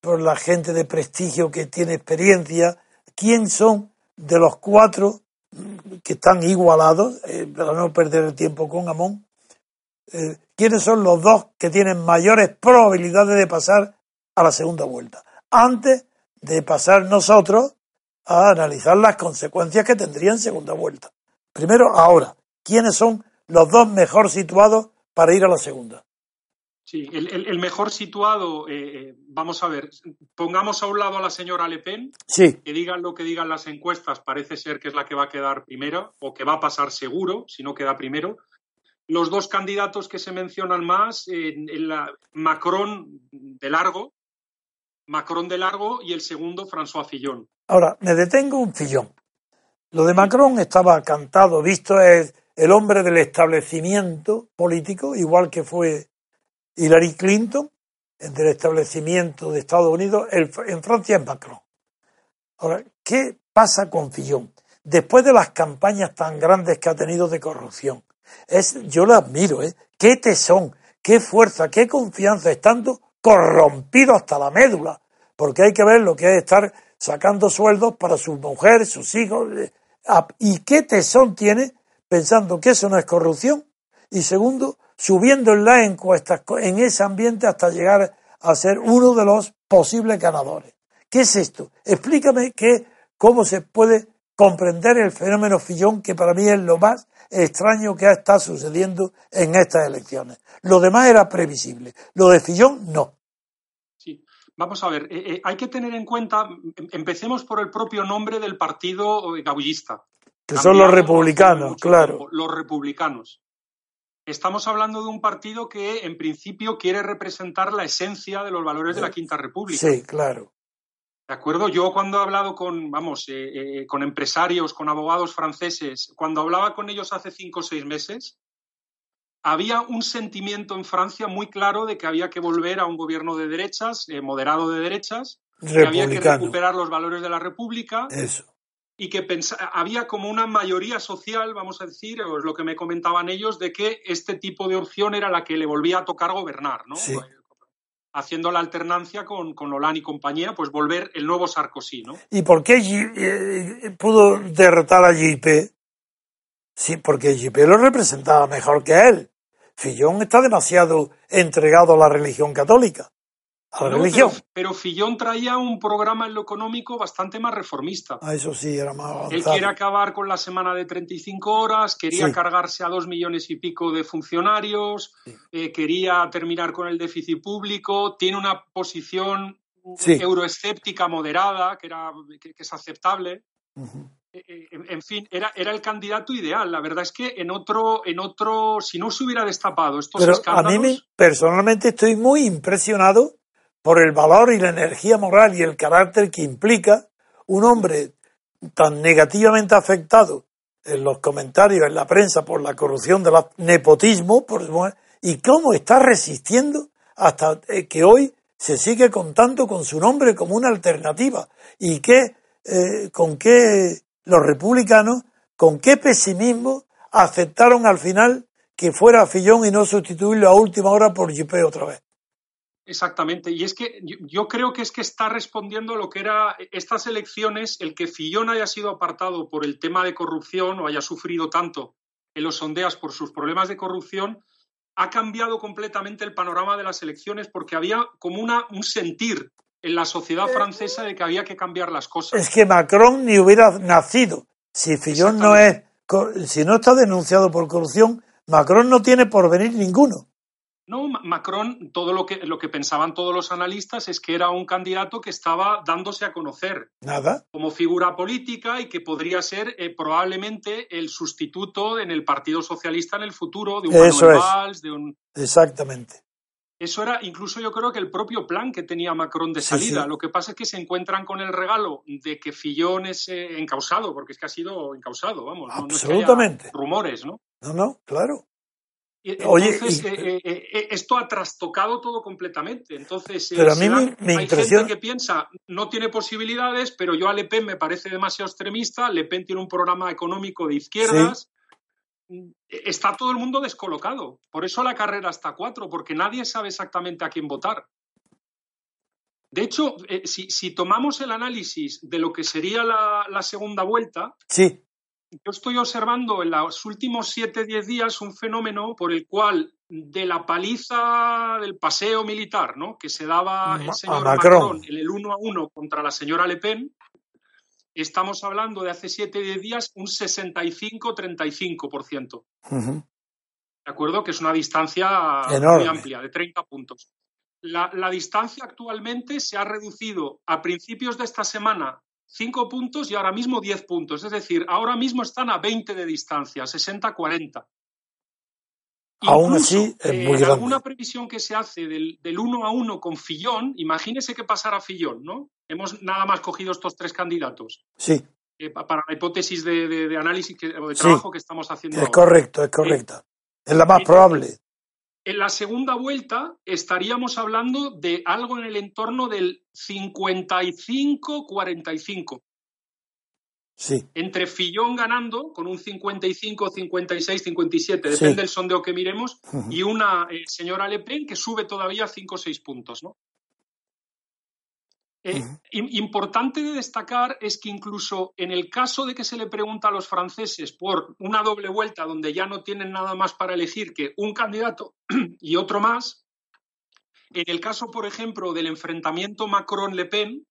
Speaker 4: por la gente de prestigio que tiene experiencia. ¿Quién son de los cuatro que están igualados, eh, para no perder el tiempo con Amón? Eh, ¿Quiénes son los dos que tienen mayores probabilidades de pasar a la segunda vuelta? Antes de pasar nosotros a analizar las consecuencias que tendrían segunda vuelta. Primero, ahora, ¿quiénes son los dos mejor situados para ir a la segunda.
Speaker 2: Sí, el, mejor situado, eh, eh, vamos a ver, pongamos a un lado a la señora Le Pen,
Speaker 4: sí.
Speaker 2: que digan lo que digan las encuestas, parece ser que es la que va a quedar primera o que va a pasar seguro, si no queda primero. Los dos candidatos que se mencionan más, en la, Macron de largo, Macron de largo y el segundo François Fillon.
Speaker 4: Ahora, me detengo un Fillon. Lo de Macron estaba cantado, visto es el hombre del establecimiento político, igual que fue Hillary Clinton, del establecimiento de Estados Unidos, en Francia es Macron. Ahora, ¿qué pasa con Fillon? Después de las campañas tan grandes que ha tenido de corrupción, es, yo lo admiro, ¿eh? qué tesón, qué fuerza, qué confianza, estando corrompido hasta la médula, porque hay que ver lo que es estar sacando sueldos para su mujer, sus hijos, eh, y qué tesón tiene pensando que eso no es corrupción, y segundo, subiendo en las encuestas en ese ambiente hasta llegar a ser uno de los posibles ganadores. ¿Qué es esto? Explícame qué, cómo se puede comprender el fenómeno Fillón, que para mí es lo más extraño que está sucediendo en estas elecciones. Lo demás era previsible, lo de Fillón no.
Speaker 2: Sí, vamos a ver, eh, eh, hay que tener en cuenta, em, empecemos por el propio nombre del partido gaullista.
Speaker 4: Que son los republicanos, claro.
Speaker 2: los republicanos. Estamos hablando de un partido que en principio quiere representar la esencia de los valores de la Quinta República.
Speaker 4: Sí, claro.
Speaker 2: De acuerdo, yo cuando he hablado con, vamos, eh, eh, con empresarios, con abogados franceses, cuando hablaba con ellos hace cinco o seis meses, había un sentimiento en Francia muy claro de que había que volver a un gobierno de derechas, eh, moderado de derechas, que había que recuperar los valores de la República.
Speaker 4: Eso
Speaker 2: y que había como una mayoría social, vamos a decir, o es lo que me comentaban ellos, de que este tipo de opción era la que le volvía a tocar gobernar, ¿no? Haciendo la alternancia con, con Hollande y compañía, pues volver el nuevo Sarkozy, ¿no?
Speaker 4: ¿Y por qué eh, pudo derrotar a JP? Sí, porque JP lo representaba mejor que él. Fillon está demasiado entregado a la religión católica. A la
Speaker 2: No,
Speaker 4: religión.
Speaker 2: Pero, pero Fillón traía un programa en lo económico bastante más reformista.
Speaker 4: Ah, eso sí, era más
Speaker 2: Él
Speaker 4: avanzado.
Speaker 2: quiere acabar con la semana de 35 horas, quería
Speaker 4: Sí.
Speaker 2: cargarse a dos millones y pico de funcionarios,
Speaker 4: Sí.
Speaker 2: eh, quería terminar con el déficit público, tiene una posición
Speaker 4: Sí.
Speaker 2: euroescéptica moderada, que, era, que, que es aceptable. Eh, eh, En, en fin, era, era el candidato ideal. La verdad es que en otro, en otro, si no se hubiera destapado estos
Speaker 4: Pero a
Speaker 2: escándalos,
Speaker 4: mí me- personalmente estoy muy impresionado por el valor y la energía moral y el carácter que implica un hombre tan negativamente afectado en los comentarios, en la prensa, por la corrupción del nepotismo, por, y cómo está resistiendo hasta eh, que hoy se sigue contando con su nombre como una alternativa y que eh, con qué los republicanos, con qué pesimismo aceptaron al final que fuera Fillón y no sustituirlo a última hora por Juppé otra vez.
Speaker 2: Exactamente, y es que yo, creo que es que está respondiendo a lo que era estas elecciones, el que Fillón haya sido apartado por el tema de corrupción o haya sufrido tanto en los sondeos por sus problemas de corrupción, ha cambiado completamente el panorama de las elecciones porque había como una, un sentir en la sociedad francesa de que había que cambiar las cosas.
Speaker 4: Es que Macron ni hubiera nacido. Si Fillón no es, si no está denunciado por corrupción, Macron no tiene porvenir ninguno.
Speaker 2: No, Ma- Macron, todo lo que, lo que pensaban todos los analistas es que era un candidato que estaba dándose a conocer.
Speaker 4: Nada.
Speaker 2: como figura política y que podría ser eh, probablemente el sustituto en el Partido Socialista en el futuro de un
Speaker 4: Eso
Speaker 2: Manuel
Speaker 4: es.
Speaker 2: Valls, de un
Speaker 4: Exactamente.
Speaker 2: eso era incluso yo creo que el propio plan que tenía Macron de salida.
Speaker 4: sí.
Speaker 2: Lo que pasa es que se encuentran con el regalo de que Fillón es eh, encausado, porque es que ha sido encausado, vamos. no- no es que haya
Speaker 4: Absolutamente.
Speaker 2: rumores, ¿no?
Speaker 4: No, no, claro. Oye,
Speaker 2: Entonces,
Speaker 4: y-
Speaker 2: eh, eh, eh, esto ha trastocado todo completamente. Entonces, eh,
Speaker 4: Pero a
Speaker 2: se
Speaker 4: mí
Speaker 2: da-
Speaker 4: me- me
Speaker 2: hay
Speaker 4: impresiona-
Speaker 2: gente que piensa no tiene posibilidades, pero yo a Le Pen me parece demasiado extremista. Le Pen tiene un programa económico de izquierdas. Está todo el mundo descolocado. Por eso la carrera está cuatro, porque nadie sabe exactamente a quién votar. De hecho, eh, si, si tomamos el análisis de lo que sería la- la segunda vuelta,
Speaker 4: Sí,
Speaker 2: yo estoy observando en los últimos 7-10 días un fenómeno por el cual de la paliza del paseo militar ¿no? que se daba el señor
Speaker 4: Macron.
Speaker 2: Macron. en el uno a uno contra la señora Le Pen, estamos hablando de hace 7-10 días un 65-35%.
Speaker 4: ujú,
Speaker 2: ¿De acuerdo? Que es una distancia
Speaker 4: Enorme.
Speaker 2: muy amplia, de 30 puntos. La, la distancia actualmente se ha reducido a principios de esta semana 5 puntos y ahora mismo 10 puntos. Es decir, ahora mismo están a 20 de distancia, 60-40.
Speaker 4: Aún
Speaker 2: Incluso,
Speaker 4: así, es
Speaker 2: eh,
Speaker 4: muy grande.
Speaker 2: alguna previsión que se hace del, del uno a uno con Fillón, imagínese que pasara Fillón, ¿no? Hemos nada más cogido estos tres candidatos
Speaker 4: sí,
Speaker 2: eh, pa- para la hipótesis de, de- de análisis que- o de
Speaker 4: Sí.
Speaker 2: trabajo que estamos haciendo
Speaker 4: es
Speaker 2: ahora.
Speaker 4: correcto, es correcta. Es la más
Speaker 2: eh,
Speaker 4: probable.
Speaker 2: En la segunda vuelta estaríamos hablando de algo en el entorno del 55-45,
Speaker 4: Sí,
Speaker 2: entre Fillón ganando con un 55, 56, 57,
Speaker 4: Sí.
Speaker 2: depende del sondeo que miremos, y una eh, señora Le Pen que sube todavía 5 o 6 puntos. ¿no? Eh, Importante de destacar es que incluso en el caso de que se le pregunta a los franceses por una doble vuelta donde ya no tienen nada más para elegir que un candidato y otro más, en el caso, por ejemplo, del enfrentamiento Macron-Le Pen,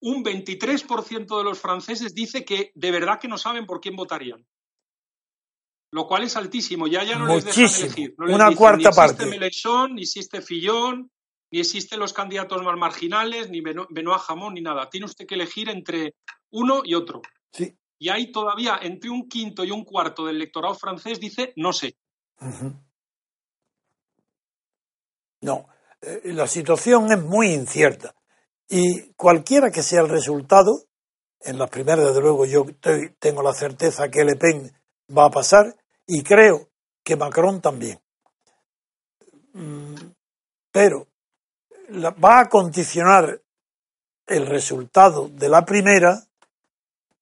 Speaker 2: un 23% de los franceses dice que de verdad que no saben por quién votarían. Lo cual es altísimo, ya, ya no les dejan elegir. No les
Speaker 4: Una
Speaker 2: dicen,
Speaker 4: cuarta
Speaker 2: ni existe
Speaker 4: parte.
Speaker 2: Mélenchon, ni existe Fillón, ni existen los candidatos más marginales, ni Beno- Benoît Hamon, ni nada. Tiene usted que elegir entre uno y otro.
Speaker 4: sí.
Speaker 2: Y hay todavía entre un quinto y un cuarto del electorado francés dice no sé.
Speaker 4: No, eh, la situación es muy incierta y cualquiera que sea el resultado, en las primeras, desde luego, yo estoy- tengo la certeza que Le Pen va a pasar y creo que Macron también. Mm, Pero va a condicionar el resultado de la primera,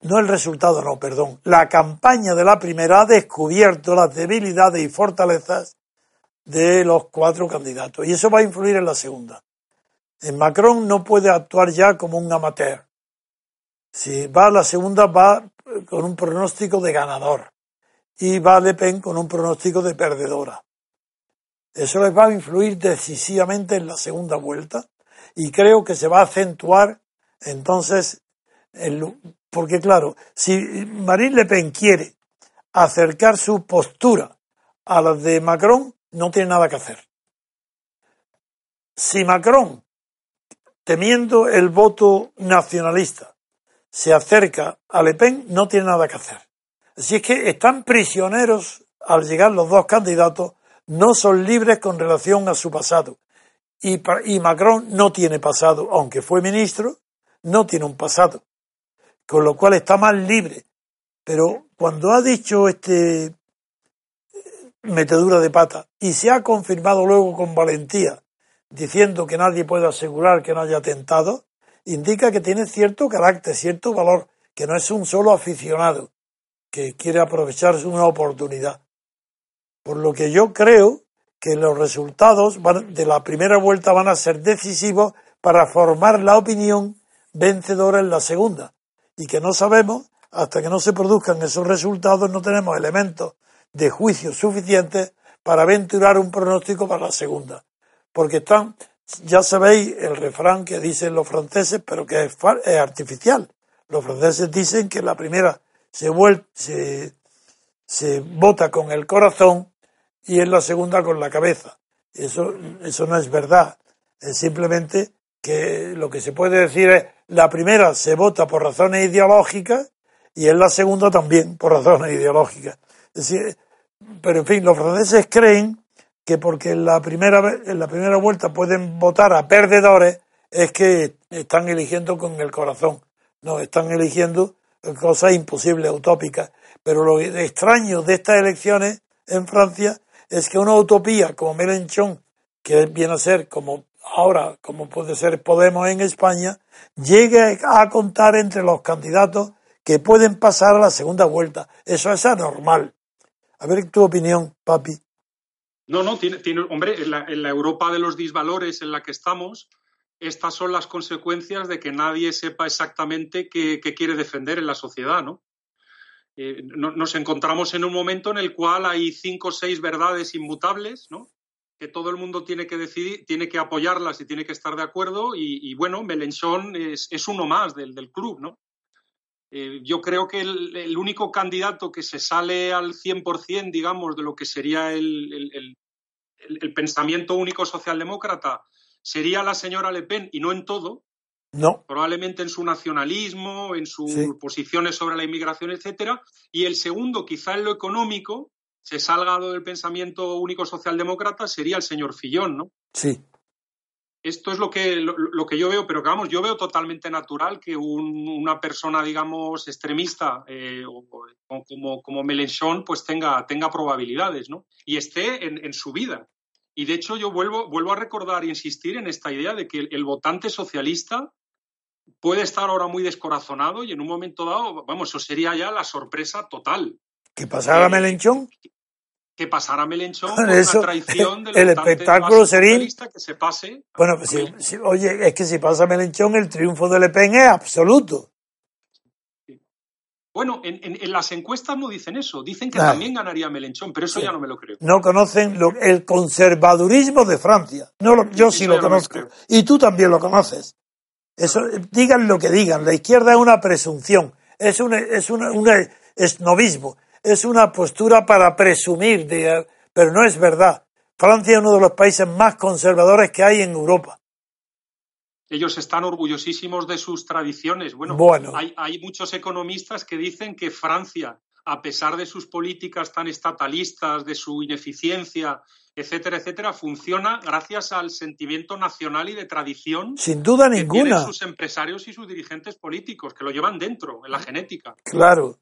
Speaker 4: no el resultado, no, perdón, la campaña de la primera ha descubierto las debilidades y fortalezas de los cuatro candidatos. Y eso va a influir en la segunda. En Macron no puede actuar ya como un amateur. Si va a la segunda, va con un pronóstico de ganador. Y va Le Pen con un pronóstico de perdedora. Eso les va a influir decisivamente en la segunda vuelta. Y creo que se va a acentuar entonces, el, porque claro, si Marine Le Pen quiere acercar su postura a la de Macron, no tiene nada que hacer. Si Macron, temiendo el voto nacionalista, se acerca a Le Pen, no tiene nada que hacer. Así es que están prisioneros al llegar los dos candidatos, no son libres con relación a su pasado. Y, y Macron no tiene pasado, aunque fue ministro, no tiene un pasado. Con lo cual está más libre. Pero cuando ha dicho este eh, metedura de pata y se ha confirmado luego con valentía diciendo que nadie puede asegurar que no haya atentado, indica que tiene cierto carácter, cierto valor, que no es un solo aficionado que quiere aprovecharse una oportunidad. Por lo que yo creo que los resultados de la primera vuelta van a ser decisivos para formar la opinión vencedora en la segunda y que no sabemos hasta que no se produzcan esos resultados no tenemos elementos de juicio suficientes para aventurar un pronóstico para la segunda porque están, ya sabéis el refrán que dicen los franceses, pero que es, artificial. Los franceses dicen que la primera se, se, se vota con el corazón y en la segunda con la cabeza. Eso, eso no es verdad. Es simplemente que lo que se puede decir es la primera se vota por razones ideológicas y en la segunda también por razones ideológicas. Es pero en fin, los franceses creen que porque en la primera en la primera vuelta pueden votar a perdedores es que están eligiendo con el corazón. No, están eligiendo cosas imposibles, utópicas. Pero lo extraño de estas elecciones en Francia es que una utopía como Mélenchon, que viene a ser como ahora, como puede ser Podemos en España, llegue a contar entre los candidatos que pueden pasar a la segunda vuelta. Eso es anormal. A ver tu opinión, papi.
Speaker 2: No, no, tiene, tiene hombre, en la, Europa de los disvalores en la que estamos, estas son las consecuencias de que nadie sepa exactamente qué, quiere defender en la sociedad, eh, ¿no? Nos encontramos en un momento en el cual hay cinco o seis verdades inmutables, ¿no? Que todo el mundo tiene que decidir, tiene que apoyarlas y tiene que estar de acuerdo. Y, bueno, Melenchón es, uno más del, del club, ¿no? Eh, yo creo que el, único candidato que se sale al 100%, digamos, de lo que sería el, pensamiento único socialdemócrata sería la señora Le Pen y no en todo.
Speaker 4: No.
Speaker 2: Probablemente en su nacionalismo, en sus posiciones sobre la inmigración, etcétera. Y el segundo, quizá en lo económico, se salga del pensamiento único socialdemócrata, sería el señor Fillón, ¿no?
Speaker 4: Sí
Speaker 2: esto es lo que, lo, que yo veo, pero que vamos, yo veo totalmente natural que una persona, digamos, extremista eh, como, como Mélenchon, pues tenga, tenga probabilidades, ¿no? Y esté en, su vida. Y de hecho yo vuelvo, vuelvo a recordar e insistir en esta idea de que el, votante socialista puede estar ahora muy descorazonado y en un momento dado, vamos, eso sería ya la sorpresa total.
Speaker 4: ¿Qué pasara a eh, Melenchón?
Speaker 2: que pasara Melenchón por Eso, traición del
Speaker 4: el espectáculo sería
Speaker 2: que se pase
Speaker 4: bueno pues oye es que si pasa Melenchón el triunfo de Le Pen es absoluto.
Speaker 2: Bueno en, las encuestas no dicen eso dicen que también ganaría Melenchón pero eso ya no me lo creo.
Speaker 4: No conocen el conservadurismo de Francia. No yo sí, lo conozco. y tú también lo conoces eso digan lo que digan la izquierda es una presunción es un es una, esnovismo es una postura para presumir, de, pero no es verdad. Francia es uno de los países más conservadores que hay en Europa.
Speaker 2: Ellos están orgullosísimos de sus tradiciones. Bueno, Hay, hay muchos economistas que dicen que Francia, a pesar de sus políticas tan estatalistas, de su ineficiencia, etcétera, etcétera, funciona gracias al sentimiento nacional y de tradición.
Speaker 4: Sin duda que ninguna. Tienen
Speaker 2: sus empresarios y sus dirigentes políticos, que lo llevan dentro, en la genética.
Speaker 4: Claro.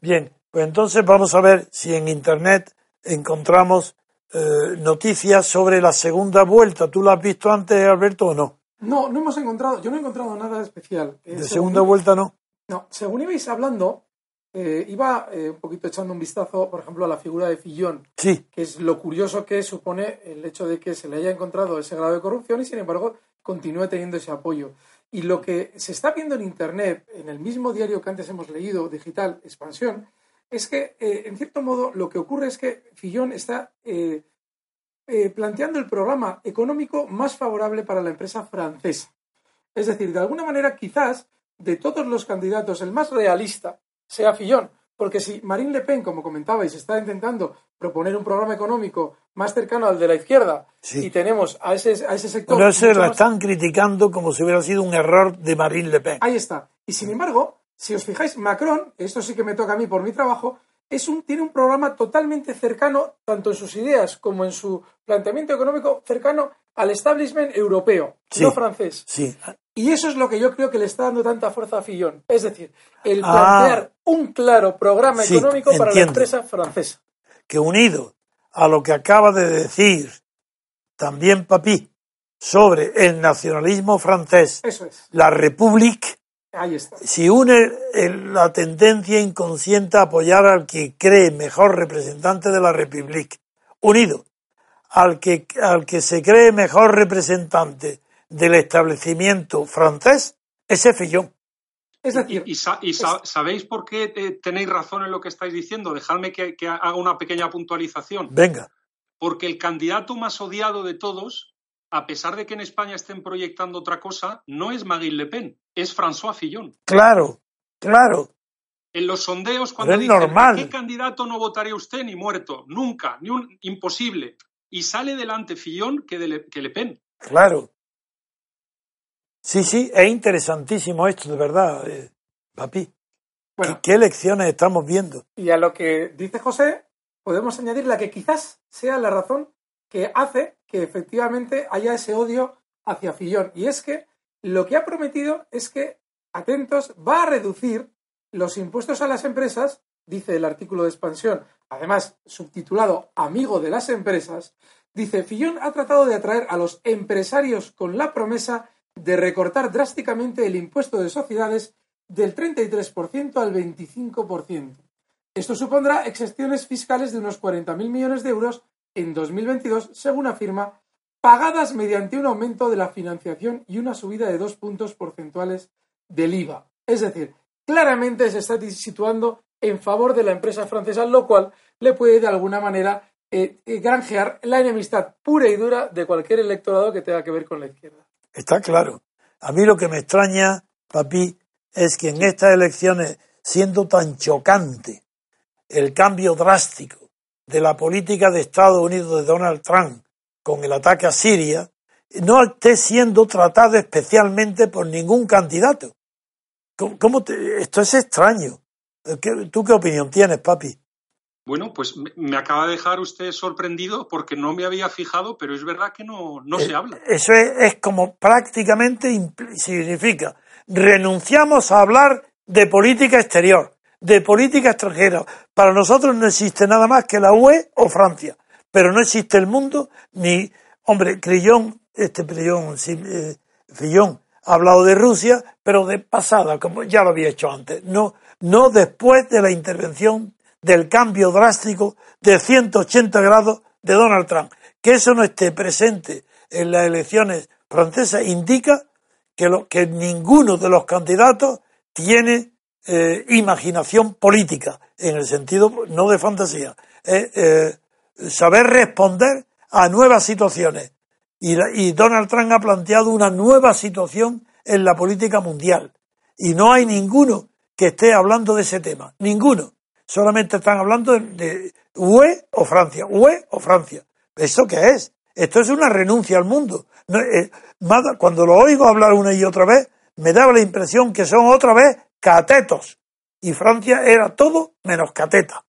Speaker 4: Bien, pues entonces vamos a ver si en Internet encontramos eh, noticias sobre la segunda vuelta. ¿Tú la has visto antes, Alberto, o no?
Speaker 3: No, no hemos encontrado, yo no he encontrado nada especial.
Speaker 4: Eh, ¿De segunda vuelta no?
Speaker 3: No, según ibais hablando, eh, iba un poquito echando un vistazo, por ejemplo, a la figura de Fillón,
Speaker 4: sí.
Speaker 3: que es lo curioso que supone el hecho de que se le haya encontrado ese grado de corrupción y, sin embargo, continúe teniendo ese apoyo. Y lo que se está viendo en Internet, en el mismo diario que antes hemos leído, Digital Expansión, es que, eh, en cierto modo, lo que ocurre es que Fillón está eh, eh, planteando el programa económico más favorable para la empresa francesa. Es decir, de alguna manera, quizás de todos los candidatos, el más realista sea Fillon, porque si Marine Le Pen, como comentabais, está intentando proponer un programa económico más cercano al de la izquierda
Speaker 4: Sí.
Speaker 3: y tenemos a ese, a ese sector.
Speaker 4: Pero
Speaker 3: mucho
Speaker 4: la
Speaker 3: más-
Speaker 4: están criticando como si hubiera sido un error de Marine Le Pen.
Speaker 3: Ahí está. Y sin embargo, si os fijáis, Macron, esto sí que me toca a mí por mi trabajo, es un, tiene un programa totalmente cercano, tanto en sus ideas como en su planteamiento económico, cercano al establishment europeo,
Speaker 4: Sí.
Speaker 3: no francés.
Speaker 4: Sí,
Speaker 3: Y eso es lo que yo creo que le está dando tanta fuerza a Fillon. Es decir, el
Speaker 4: Ah.
Speaker 3: plantear un claro programa
Speaker 4: Sí,
Speaker 3: económico para la empresa francesa.
Speaker 4: que unido a lo que acaba de decir también Papí sobre el nacionalismo francés,
Speaker 3: Eso es.
Speaker 4: la République,
Speaker 3: Ahí está.
Speaker 4: si une la tendencia inconsciente a apoyar al que cree mejor representante de la République, unido al que, al que se cree mejor representante del establecimiento francés, ese Fillon.
Speaker 3: Es decir,
Speaker 2: Y, y sa- y sa- sabéis por qué eh, tenéis razón en lo que estáis diciendo. Dejadme que, que haga una pequeña puntualización.
Speaker 4: Venga,
Speaker 2: Porque el candidato más odiado de todos, a pesar de que en España estén proyectando otra cosa, no es Marine Le Pen, es François Fillon.
Speaker 4: claro, claro,
Speaker 2: En los sondeos, cuando
Speaker 4: es
Speaker 2: dicen,
Speaker 4: normal.
Speaker 2: ¿a qué candidato no votaría usted ni muerto? Nunca, ni un imposible. Y sale delante Fillon que, de Le, que Le Pen.
Speaker 4: Claro. Sí, sí, es interesantísimo esto, de verdad, eh, papi.
Speaker 3: bueno,
Speaker 4: ¿Qué, qué lecciones estamos viendo?
Speaker 3: Y a lo que dice José, podemos añadir la que quizás sea la razón que hace que efectivamente haya ese odio hacia Fillon. Y es que lo que ha prometido es que, atentos, va a reducir los impuestos a las empresas, dice el artículo de expansión, además subtitulado Amigo de las empresas, dice, Fillon ha tratado de atraer a los empresarios con la promesa de recortar drásticamente el impuesto de sociedades del 33% al 25%. Esto supondrá exenciones fiscales de unos 40.000 millones de euros en 2022, según afirma, pagadas mediante un aumento de la financiación y una subida de dos puntos porcentuales del IVA. Es decir, claramente se está situando en favor de la empresa francesa, lo cual le puede de alguna manera eh, eh, granjear la enemistad pura y dura de cualquier electorado que tenga que ver con la izquierda.
Speaker 4: Está claro. A mí lo que me extraña, papi, es que en estas elecciones, siendo tan chocante el cambio drástico de la política de Estados Unidos de Donald Trump con el ataque a Siria, no esté siendo tratado especialmente por ningún candidato. ¿Cómo, te- esto es extraño. ¿Qué- ¿Tú qué opinión tienes, papi?
Speaker 2: Bueno, pues me, acaba de dejar usted sorprendido porque no me había fijado, pero es verdad que no, no se
Speaker 4: Eh,
Speaker 2: habla.
Speaker 4: Eso es, es como prácticamente significa renunciamos a hablar de política exterior, de política extranjera. Para nosotros no existe nada más que la UE o Francia, pero no existe el mundo ni, hombre, Crillón, este Crillón, sí, eh, Fillón ha hablado de Rusia, pero de pasada, como ya lo había hecho antes, no, no después de la intervención del cambio drástico de 180 grados de Donald Trump. Que eso no esté presente en las elecciones francesas indica que, lo, que ninguno de los candidatos tiene eh, imaginación política, en el sentido no de fantasía, eh, saber responder a nuevas situaciones. Y, la- y Donald Trump ha planteado una nueva situación en la política mundial. Y no hay ninguno que esté hablando de ese tema. Ninguno. Solamente están hablando de, de UE o Francia. UE o Francia. ¿Esto qué es? Esto es una renuncia al mundo. No, eh, cuando lo oigo hablar una y otra vez, me daba la impresión que son otra vez catetos. Y Francia era todo menos cateta.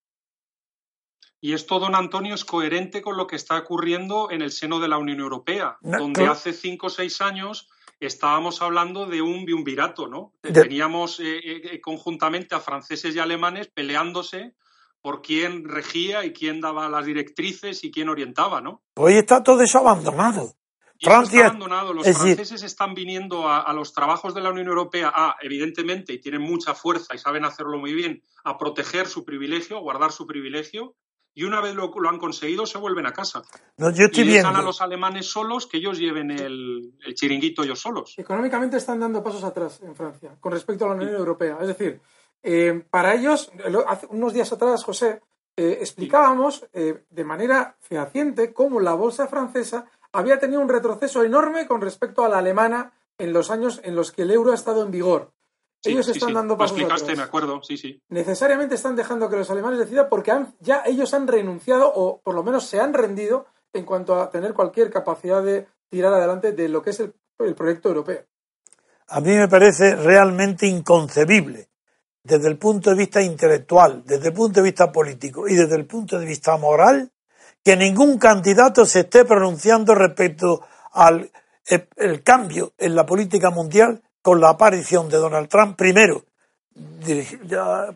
Speaker 2: Y esto, don Antonio, es coherente con lo que está ocurriendo en el seno de la Unión Europea,
Speaker 4: No,
Speaker 2: donde
Speaker 4: claro.
Speaker 2: hace cinco o seis años estábamos hablando de un biunvirato, ¿no? Teníamos eh, eh, conjuntamente a franceses y alemanes peleándose por quién regía y quién daba las directrices y quién orientaba, ¿no?
Speaker 4: Hoy está todo eso abandonado.
Speaker 2: Y
Speaker 4: Francia,
Speaker 2: está abandonado. Los
Speaker 4: es decir-
Speaker 2: franceses están viniendo a, a los trabajos de la Unión Europea a, evidentemente, y tienen mucha fuerza y saben hacerlo muy bien, a proteger su privilegio, a guardar su privilegio, y una vez lo, lo han conseguido, se vuelven a casa.
Speaker 4: No, yo estoy
Speaker 2: y dejan
Speaker 4: viendo.
Speaker 2: a los alemanes solos que ellos lleven el, el chiringuito ellos solos.
Speaker 3: Económicamente están dando pasos atrás en Francia con respecto a la Unión Europea. Es decir, eh, para ellos, lo- hace unos días atrás, José, eh, explicábamos eh, de manera fehaciente cómo la bolsa francesa había tenido un retroceso enorme con respecto a la alemana en los años en los que el euro ha estado en vigor.
Speaker 2: Sí,
Speaker 3: ellos
Speaker 2: sí,
Speaker 3: están
Speaker 2: sí.
Speaker 3: dando
Speaker 2: Lo
Speaker 3: pasos
Speaker 2: explicaste,
Speaker 3: atrás.
Speaker 2: me acuerdo, sí, sí.
Speaker 3: Necesariamente están dejando que los alemanes decidan porque han- ya ellos han renunciado o por lo menos se han rendido en cuanto a tener cualquier capacidad de tirar adelante de lo que es el, el proyecto europeo.
Speaker 4: A mí me parece realmente inconcebible, desde el punto de vista intelectual, desde el punto de vista político y desde el punto de vista moral, que ningún candidato se esté pronunciando respecto al el, el cambio en la política mundial con la aparición de Donald Trump, primero,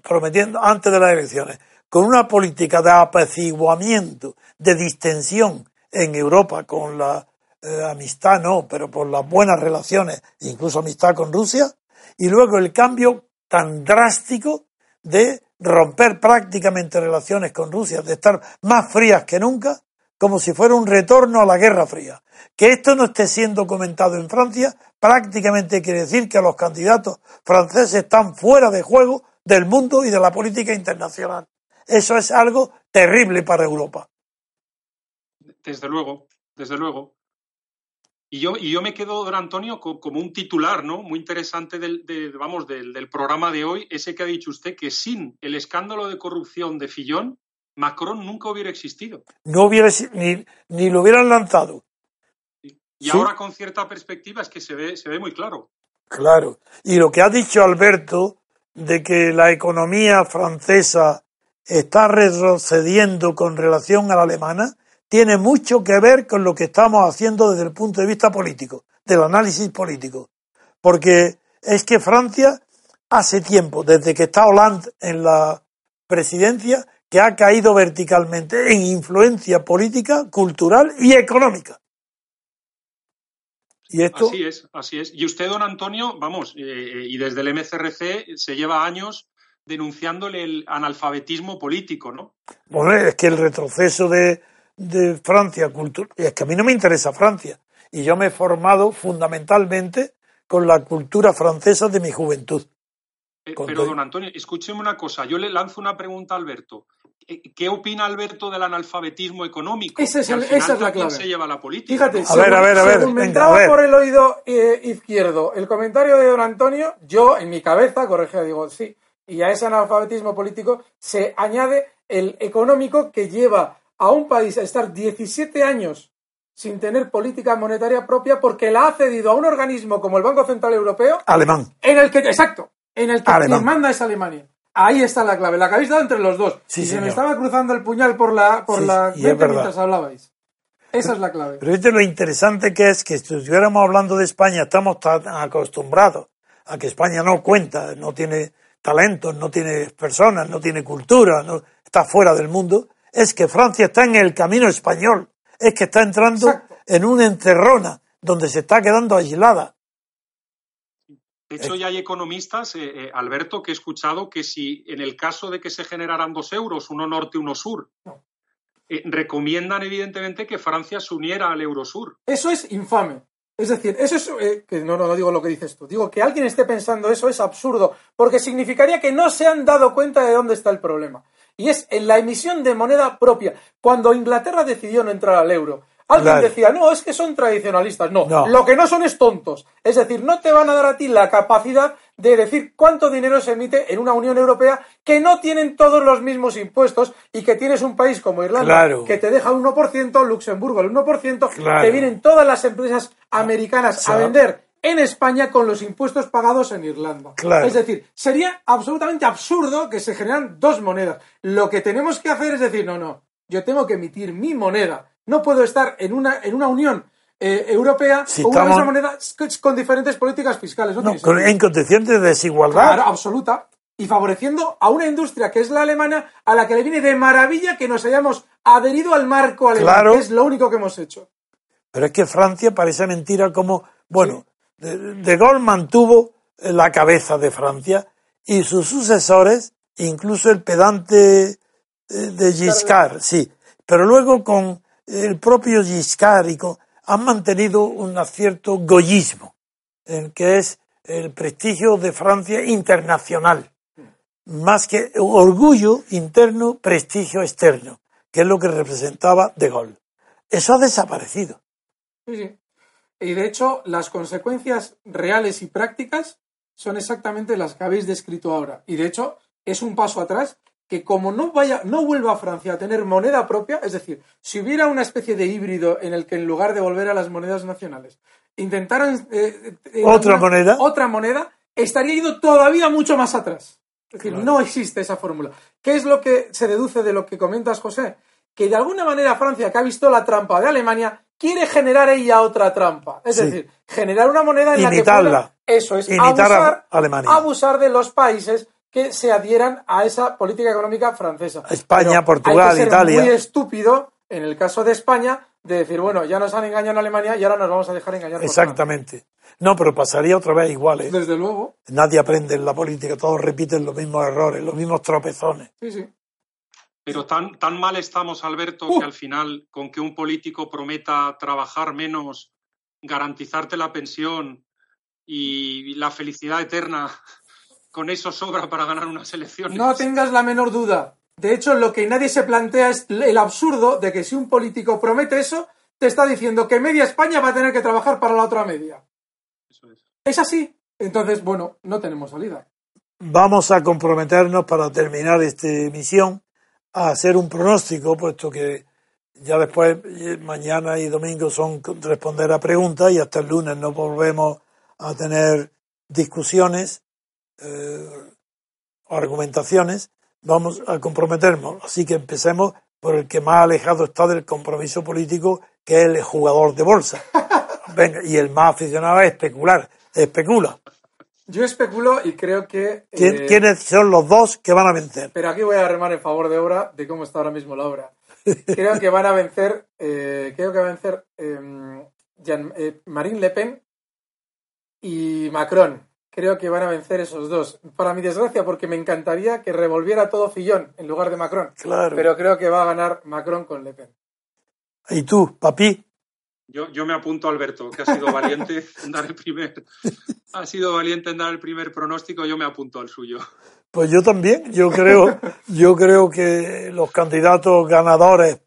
Speaker 4: prometiendo antes de las elecciones, con una política de apaciguamiento, de distensión en Europa con la eh, amistad, no, pero por las buenas relaciones, incluso amistad con Rusia, y luego el cambio tan drástico de romper prácticamente relaciones con Rusia, de estar más frías que nunca, como si fuera un retorno a la Guerra Fría. Que esto no esté siendo comentado en Francia prácticamente quiere decir que los candidatos franceses están fuera de juego del mundo y de la política internacional. Eso es algo terrible para Europa.
Speaker 2: Desde luego, desde luego. Y yo, y yo me quedo, don Antonio, co- como un titular, ¿no? Muy interesante del, de- vamos, del, del programa de hoy, ese que ha dicho usted, que sin el escándalo de corrupción de Fillón, Macron nunca hubiera existido.
Speaker 4: No hubiera ni, ni lo hubieran lanzado.
Speaker 2: Y
Speaker 4: Sí.
Speaker 2: ahora con cierta perspectiva es que se ve, se ve muy claro.
Speaker 4: Claro. Y lo que ha dicho Alberto de que la economía francesa está retrocediendo con relación a la alemana tiene mucho que ver con lo que estamos haciendo desde el punto de vista político, del análisis político. Porque es que Francia hace tiempo, desde que está Hollande en la presidencia, que ha caído verticalmente en influencia política, cultural y económica. Y esto,
Speaker 2: Así es, así es. Y usted, don Antonio, vamos, eh, y desde el MCRC se lleva años denunciándole el analfabetismo político, ¿no?
Speaker 4: Bueno, es que el retroceso de, de Francia, cultura, es que a mí no me interesa Francia. Y yo me he formado fundamentalmente con la cultura francesa de mi juventud.
Speaker 2: Eh, Pero,
Speaker 4: todo-
Speaker 2: don Antonio, escúcheme una cosa. Yo le lanzo una pregunta a Alberto. ¿Qué opina Alberto del analfabetismo económico?
Speaker 3: Ese es el-
Speaker 2: final
Speaker 3: esa es la clave.
Speaker 2: se lleva la política.
Speaker 3: Fíjate.
Speaker 4: A ver, a ver, a ver,
Speaker 3: según me
Speaker 4: venga,
Speaker 3: entraba
Speaker 4: a ver.
Speaker 3: por el oído eh, izquierdo el comentario de don Antonio, yo en mi cabeza, corregía, digo, sí, y a ese analfabetismo político se añade el económico que lleva a un país a estar 17 años sin tener política monetaria propia porque la ha cedido a un organismo como el Banco Central Europeo
Speaker 4: Alemán.
Speaker 3: en el que, exacto, en el que
Speaker 4: Alemán.
Speaker 3: quien manda es Alemania. Ahí está la clave, la que habéis dado entre los dos.
Speaker 4: Sí,
Speaker 3: y se me estaba cruzando el puñal por la, por
Speaker 4: Sí,
Speaker 3: la mientras hablabais. Esa es la clave.
Speaker 4: Pero lo interesante que es que si estuviéramos hablando de España, estamos tan acostumbrados a que España no cuenta, no tiene talentos, no tiene personas, no tiene cultura, no, está fuera del mundo. Es que Francia está en el camino español. Es que está entrando
Speaker 3: Exacto.
Speaker 4: en una encerrona donde se está quedando aislada.
Speaker 2: De hecho, ya hay economistas, eh, eh, Alberto, que he escuchado que si en el caso de que se generaran dos euros, uno norte y uno sur, eh, recomiendan evidentemente que Francia se uniera al Eurosur.
Speaker 3: Eso es infame. Es decir, eso es. eh, que no, no, no digo lo que dices tú. Digo que alguien esté pensando eso es absurdo, porque significaría que no se han dado cuenta de dónde está el problema. Y es en la emisión de moneda propia. Cuando Inglaterra decidió no entrar al euro, alguien
Speaker 4: Claro.
Speaker 3: decía, no, es que son tradicionalistas. No,
Speaker 4: No.
Speaker 3: lo que no son es tontos. Es decir, no te van a dar a ti la capacidad de decir cuánto dinero se emite en una Unión Europea que no tienen todos los mismos impuestos y que tienes un país como Irlanda
Speaker 4: Claro.
Speaker 3: que te deja un 1%, Luxemburgo el 1%,
Speaker 4: Claro.
Speaker 3: te vienen todas las empresas americanas a vender en España con los impuestos pagados en Irlanda.
Speaker 4: Claro.
Speaker 3: Es decir, sería absolutamente absurdo que se generan dos monedas. Lo que tenemos que hacer es decir, no, no, yo tengo que emitir mi moneda. No puedo estar en una, en una Unión eh, Europea
Speaker 4: Si
Speaker 3: con una
Speaker 4: estamos-
Speaker 3: misma moneda con diferentes políticas fiscales. No,
Speaker 4: No, con- en condiciones de desigualdad.
Speaker 3: Claro, absoluta. Y favoreciendo a una industria que es la alemana, a la que le viene de maravilla que nos hayamos adherido al marco alemán,
Speaker 4: Claro.
Speaker 3: que es lo único que hemos hecho.
Speaker 4: Pero es que Francia parece mentira como, bueno, de, de Gaulle mantuvo la cabeza de Francia y sus sucesores, incluso el pedante eh, de Giscard, sí. Pero luego con el propio con, han mantenido un cierto goyismo, en que es el prestigio de Francia internacional. más que orgullo interno, prestigio externo, que es lo que representaba De Gaulle. Eso ha desaparecido.
Speaker 3: Sí, sí. Y de hecho, las consecuencias reales y prácticas son exactamente las que habéis descrito ahora. Y de hecho, es un paso atrás que como no vaya, no vuelva a Francia a tener moneda propia, es decir, si hubiera una especie de híbrido en el que en lugar de volver a las monedas nacionales intentaran
Speaker 4: eh, eh, otra moneda,
Speaker 3: otra moneda, estaría ido todavía mucho más atrás. Es decir, no existe esa fórmula. ¿Qué es lo que se deduce de lo que comentas, José? Que de alguna manera Francia, que ha visto la trampa de Alemania, quiere generar ella otra trampa. Es decir, generar una moneda en la que pueda, eso es, abusar, abusar de los países que se adhieran a esa política económica francesa.
Speaker 4: España, Portugal,
Speaker 3: hay que ser
Speaker 4: Italia.
Speaker 3: Muy estúpido en el caso de España de decir, bueno, ya nos han engañado en Alemania y ahora nos vamos a dejar engañar.
Speaker 4: Exactamente. no, pero pasaría otra vez igual. ¿eh?
Speaker 3: Desde luego.
Speaker 4: Nadie aprende en la política, todos repiten los mismos errores, los mismos tropezones.
Speaker 3: Sí, sí.
Speaker 2: Pero tan, tan mal estamos, Alberto, que al final, con que un político prometa trabajar menos, garantizarte la pensión y la felicidad eterna con eso sobra para ganar unas elecciones.
Speaker 3: No tengas la menor duda. De hecho, lo que nadie se plantea es el absurdo de que si un político promete eso, te está diciendo que media España va a tener que trabajar para la otra media.
Speaker 2: Eso es.
Speaker 3: Es así. Entonces, bueno, no tenemos salida.
Speaker 4: Vamos a comprometernos para terminar esta emisión a hacer un pronóstico, puesto que ya después, eh, mañana y domingo son responder a preguntas y hasta el lunes no volvemos a tener discusiones eh, argumentaciones, vamos a comprometernos. Así que empecemos por el que más alejado está del compromiso político, que es el jugador de bolsa. Venga, y el más aficionado a especular. Especula.
Speaker 3: Yo especulo y creo que.
Speaker 4: Eh, ¿Quiénes son los dos que van a vencer?
Speaker 3: Pero aquí voy a remar en favor de obra, de cómo está ahora mismo la obra. Creo que van a vencer. Eh, creo que va a vencer eh, Marine Le Pen y Macron creo que van a vencer esos dos. Para mi desgracia, porque me encantaría que revolviera todo Fillón en lugar de Macron.
Speaker 4: Claro.
Speaker 3: Pero creo que va a ganar Macron con Le Pen.
Speaker 4: ¿Y tú, papi?
Speaker 2: Yo, yo me apunto a Alberto, que ha sido valiente en dar el primer, ha sido valiente en dar el primer pronóstico, yo me apunto al suyo.
Speaker 4: Pues yo también, yo creo, yo creo que los candidatos ganadores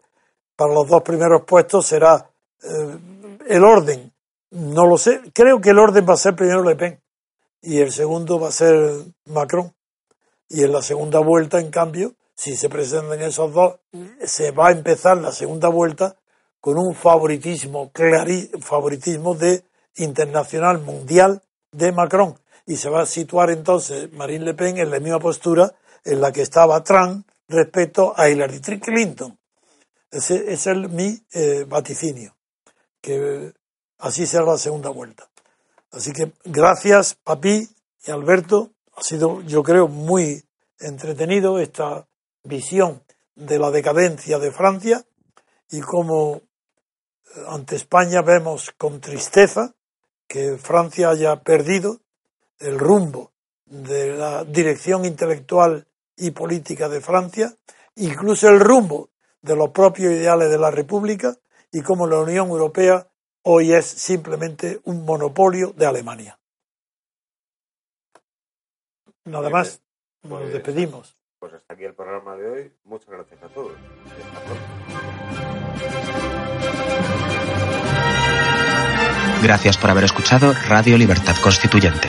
Speaker 4: para los dos primeros puestos será eh, el orden. No lo sé, creo que el orden va a ser primero Le Pen y el segundo va a ser Macron. Y en la segunda vuelta, en cambio, si se presentan esos dos, se va a empezar la segunda vuelta con un favoritismo, favoritismo de internacional mundial de Macron. Y se va a situar entonces Marine Le Pen en la misma postura en la que estaba Trump respecto a Hillary Clinton. Ese, es mi eh, vaticinio, que así será la segunda vuelta. Así que gracias, Papi y Alberto. Ha sido, yo creo, muy entretenido esta visión de la decadencia de Francia y cómo eh, ante España vemos con tristeza que Francia haya perdido el rumbo de la dirección intelectual y política de Francia, incluso el rumbo de los propios ideales de la República y cómo la Unión Europea hoy es simplemente un monopolio de Alemania. Nada más, nos pues, despedimos.
Speaker 1: Pues hasta aquí el programa de hoy. Muchas gracias a todos.
Speaker 5: Gracias por haber escuchado Radio Libertad Constituyente.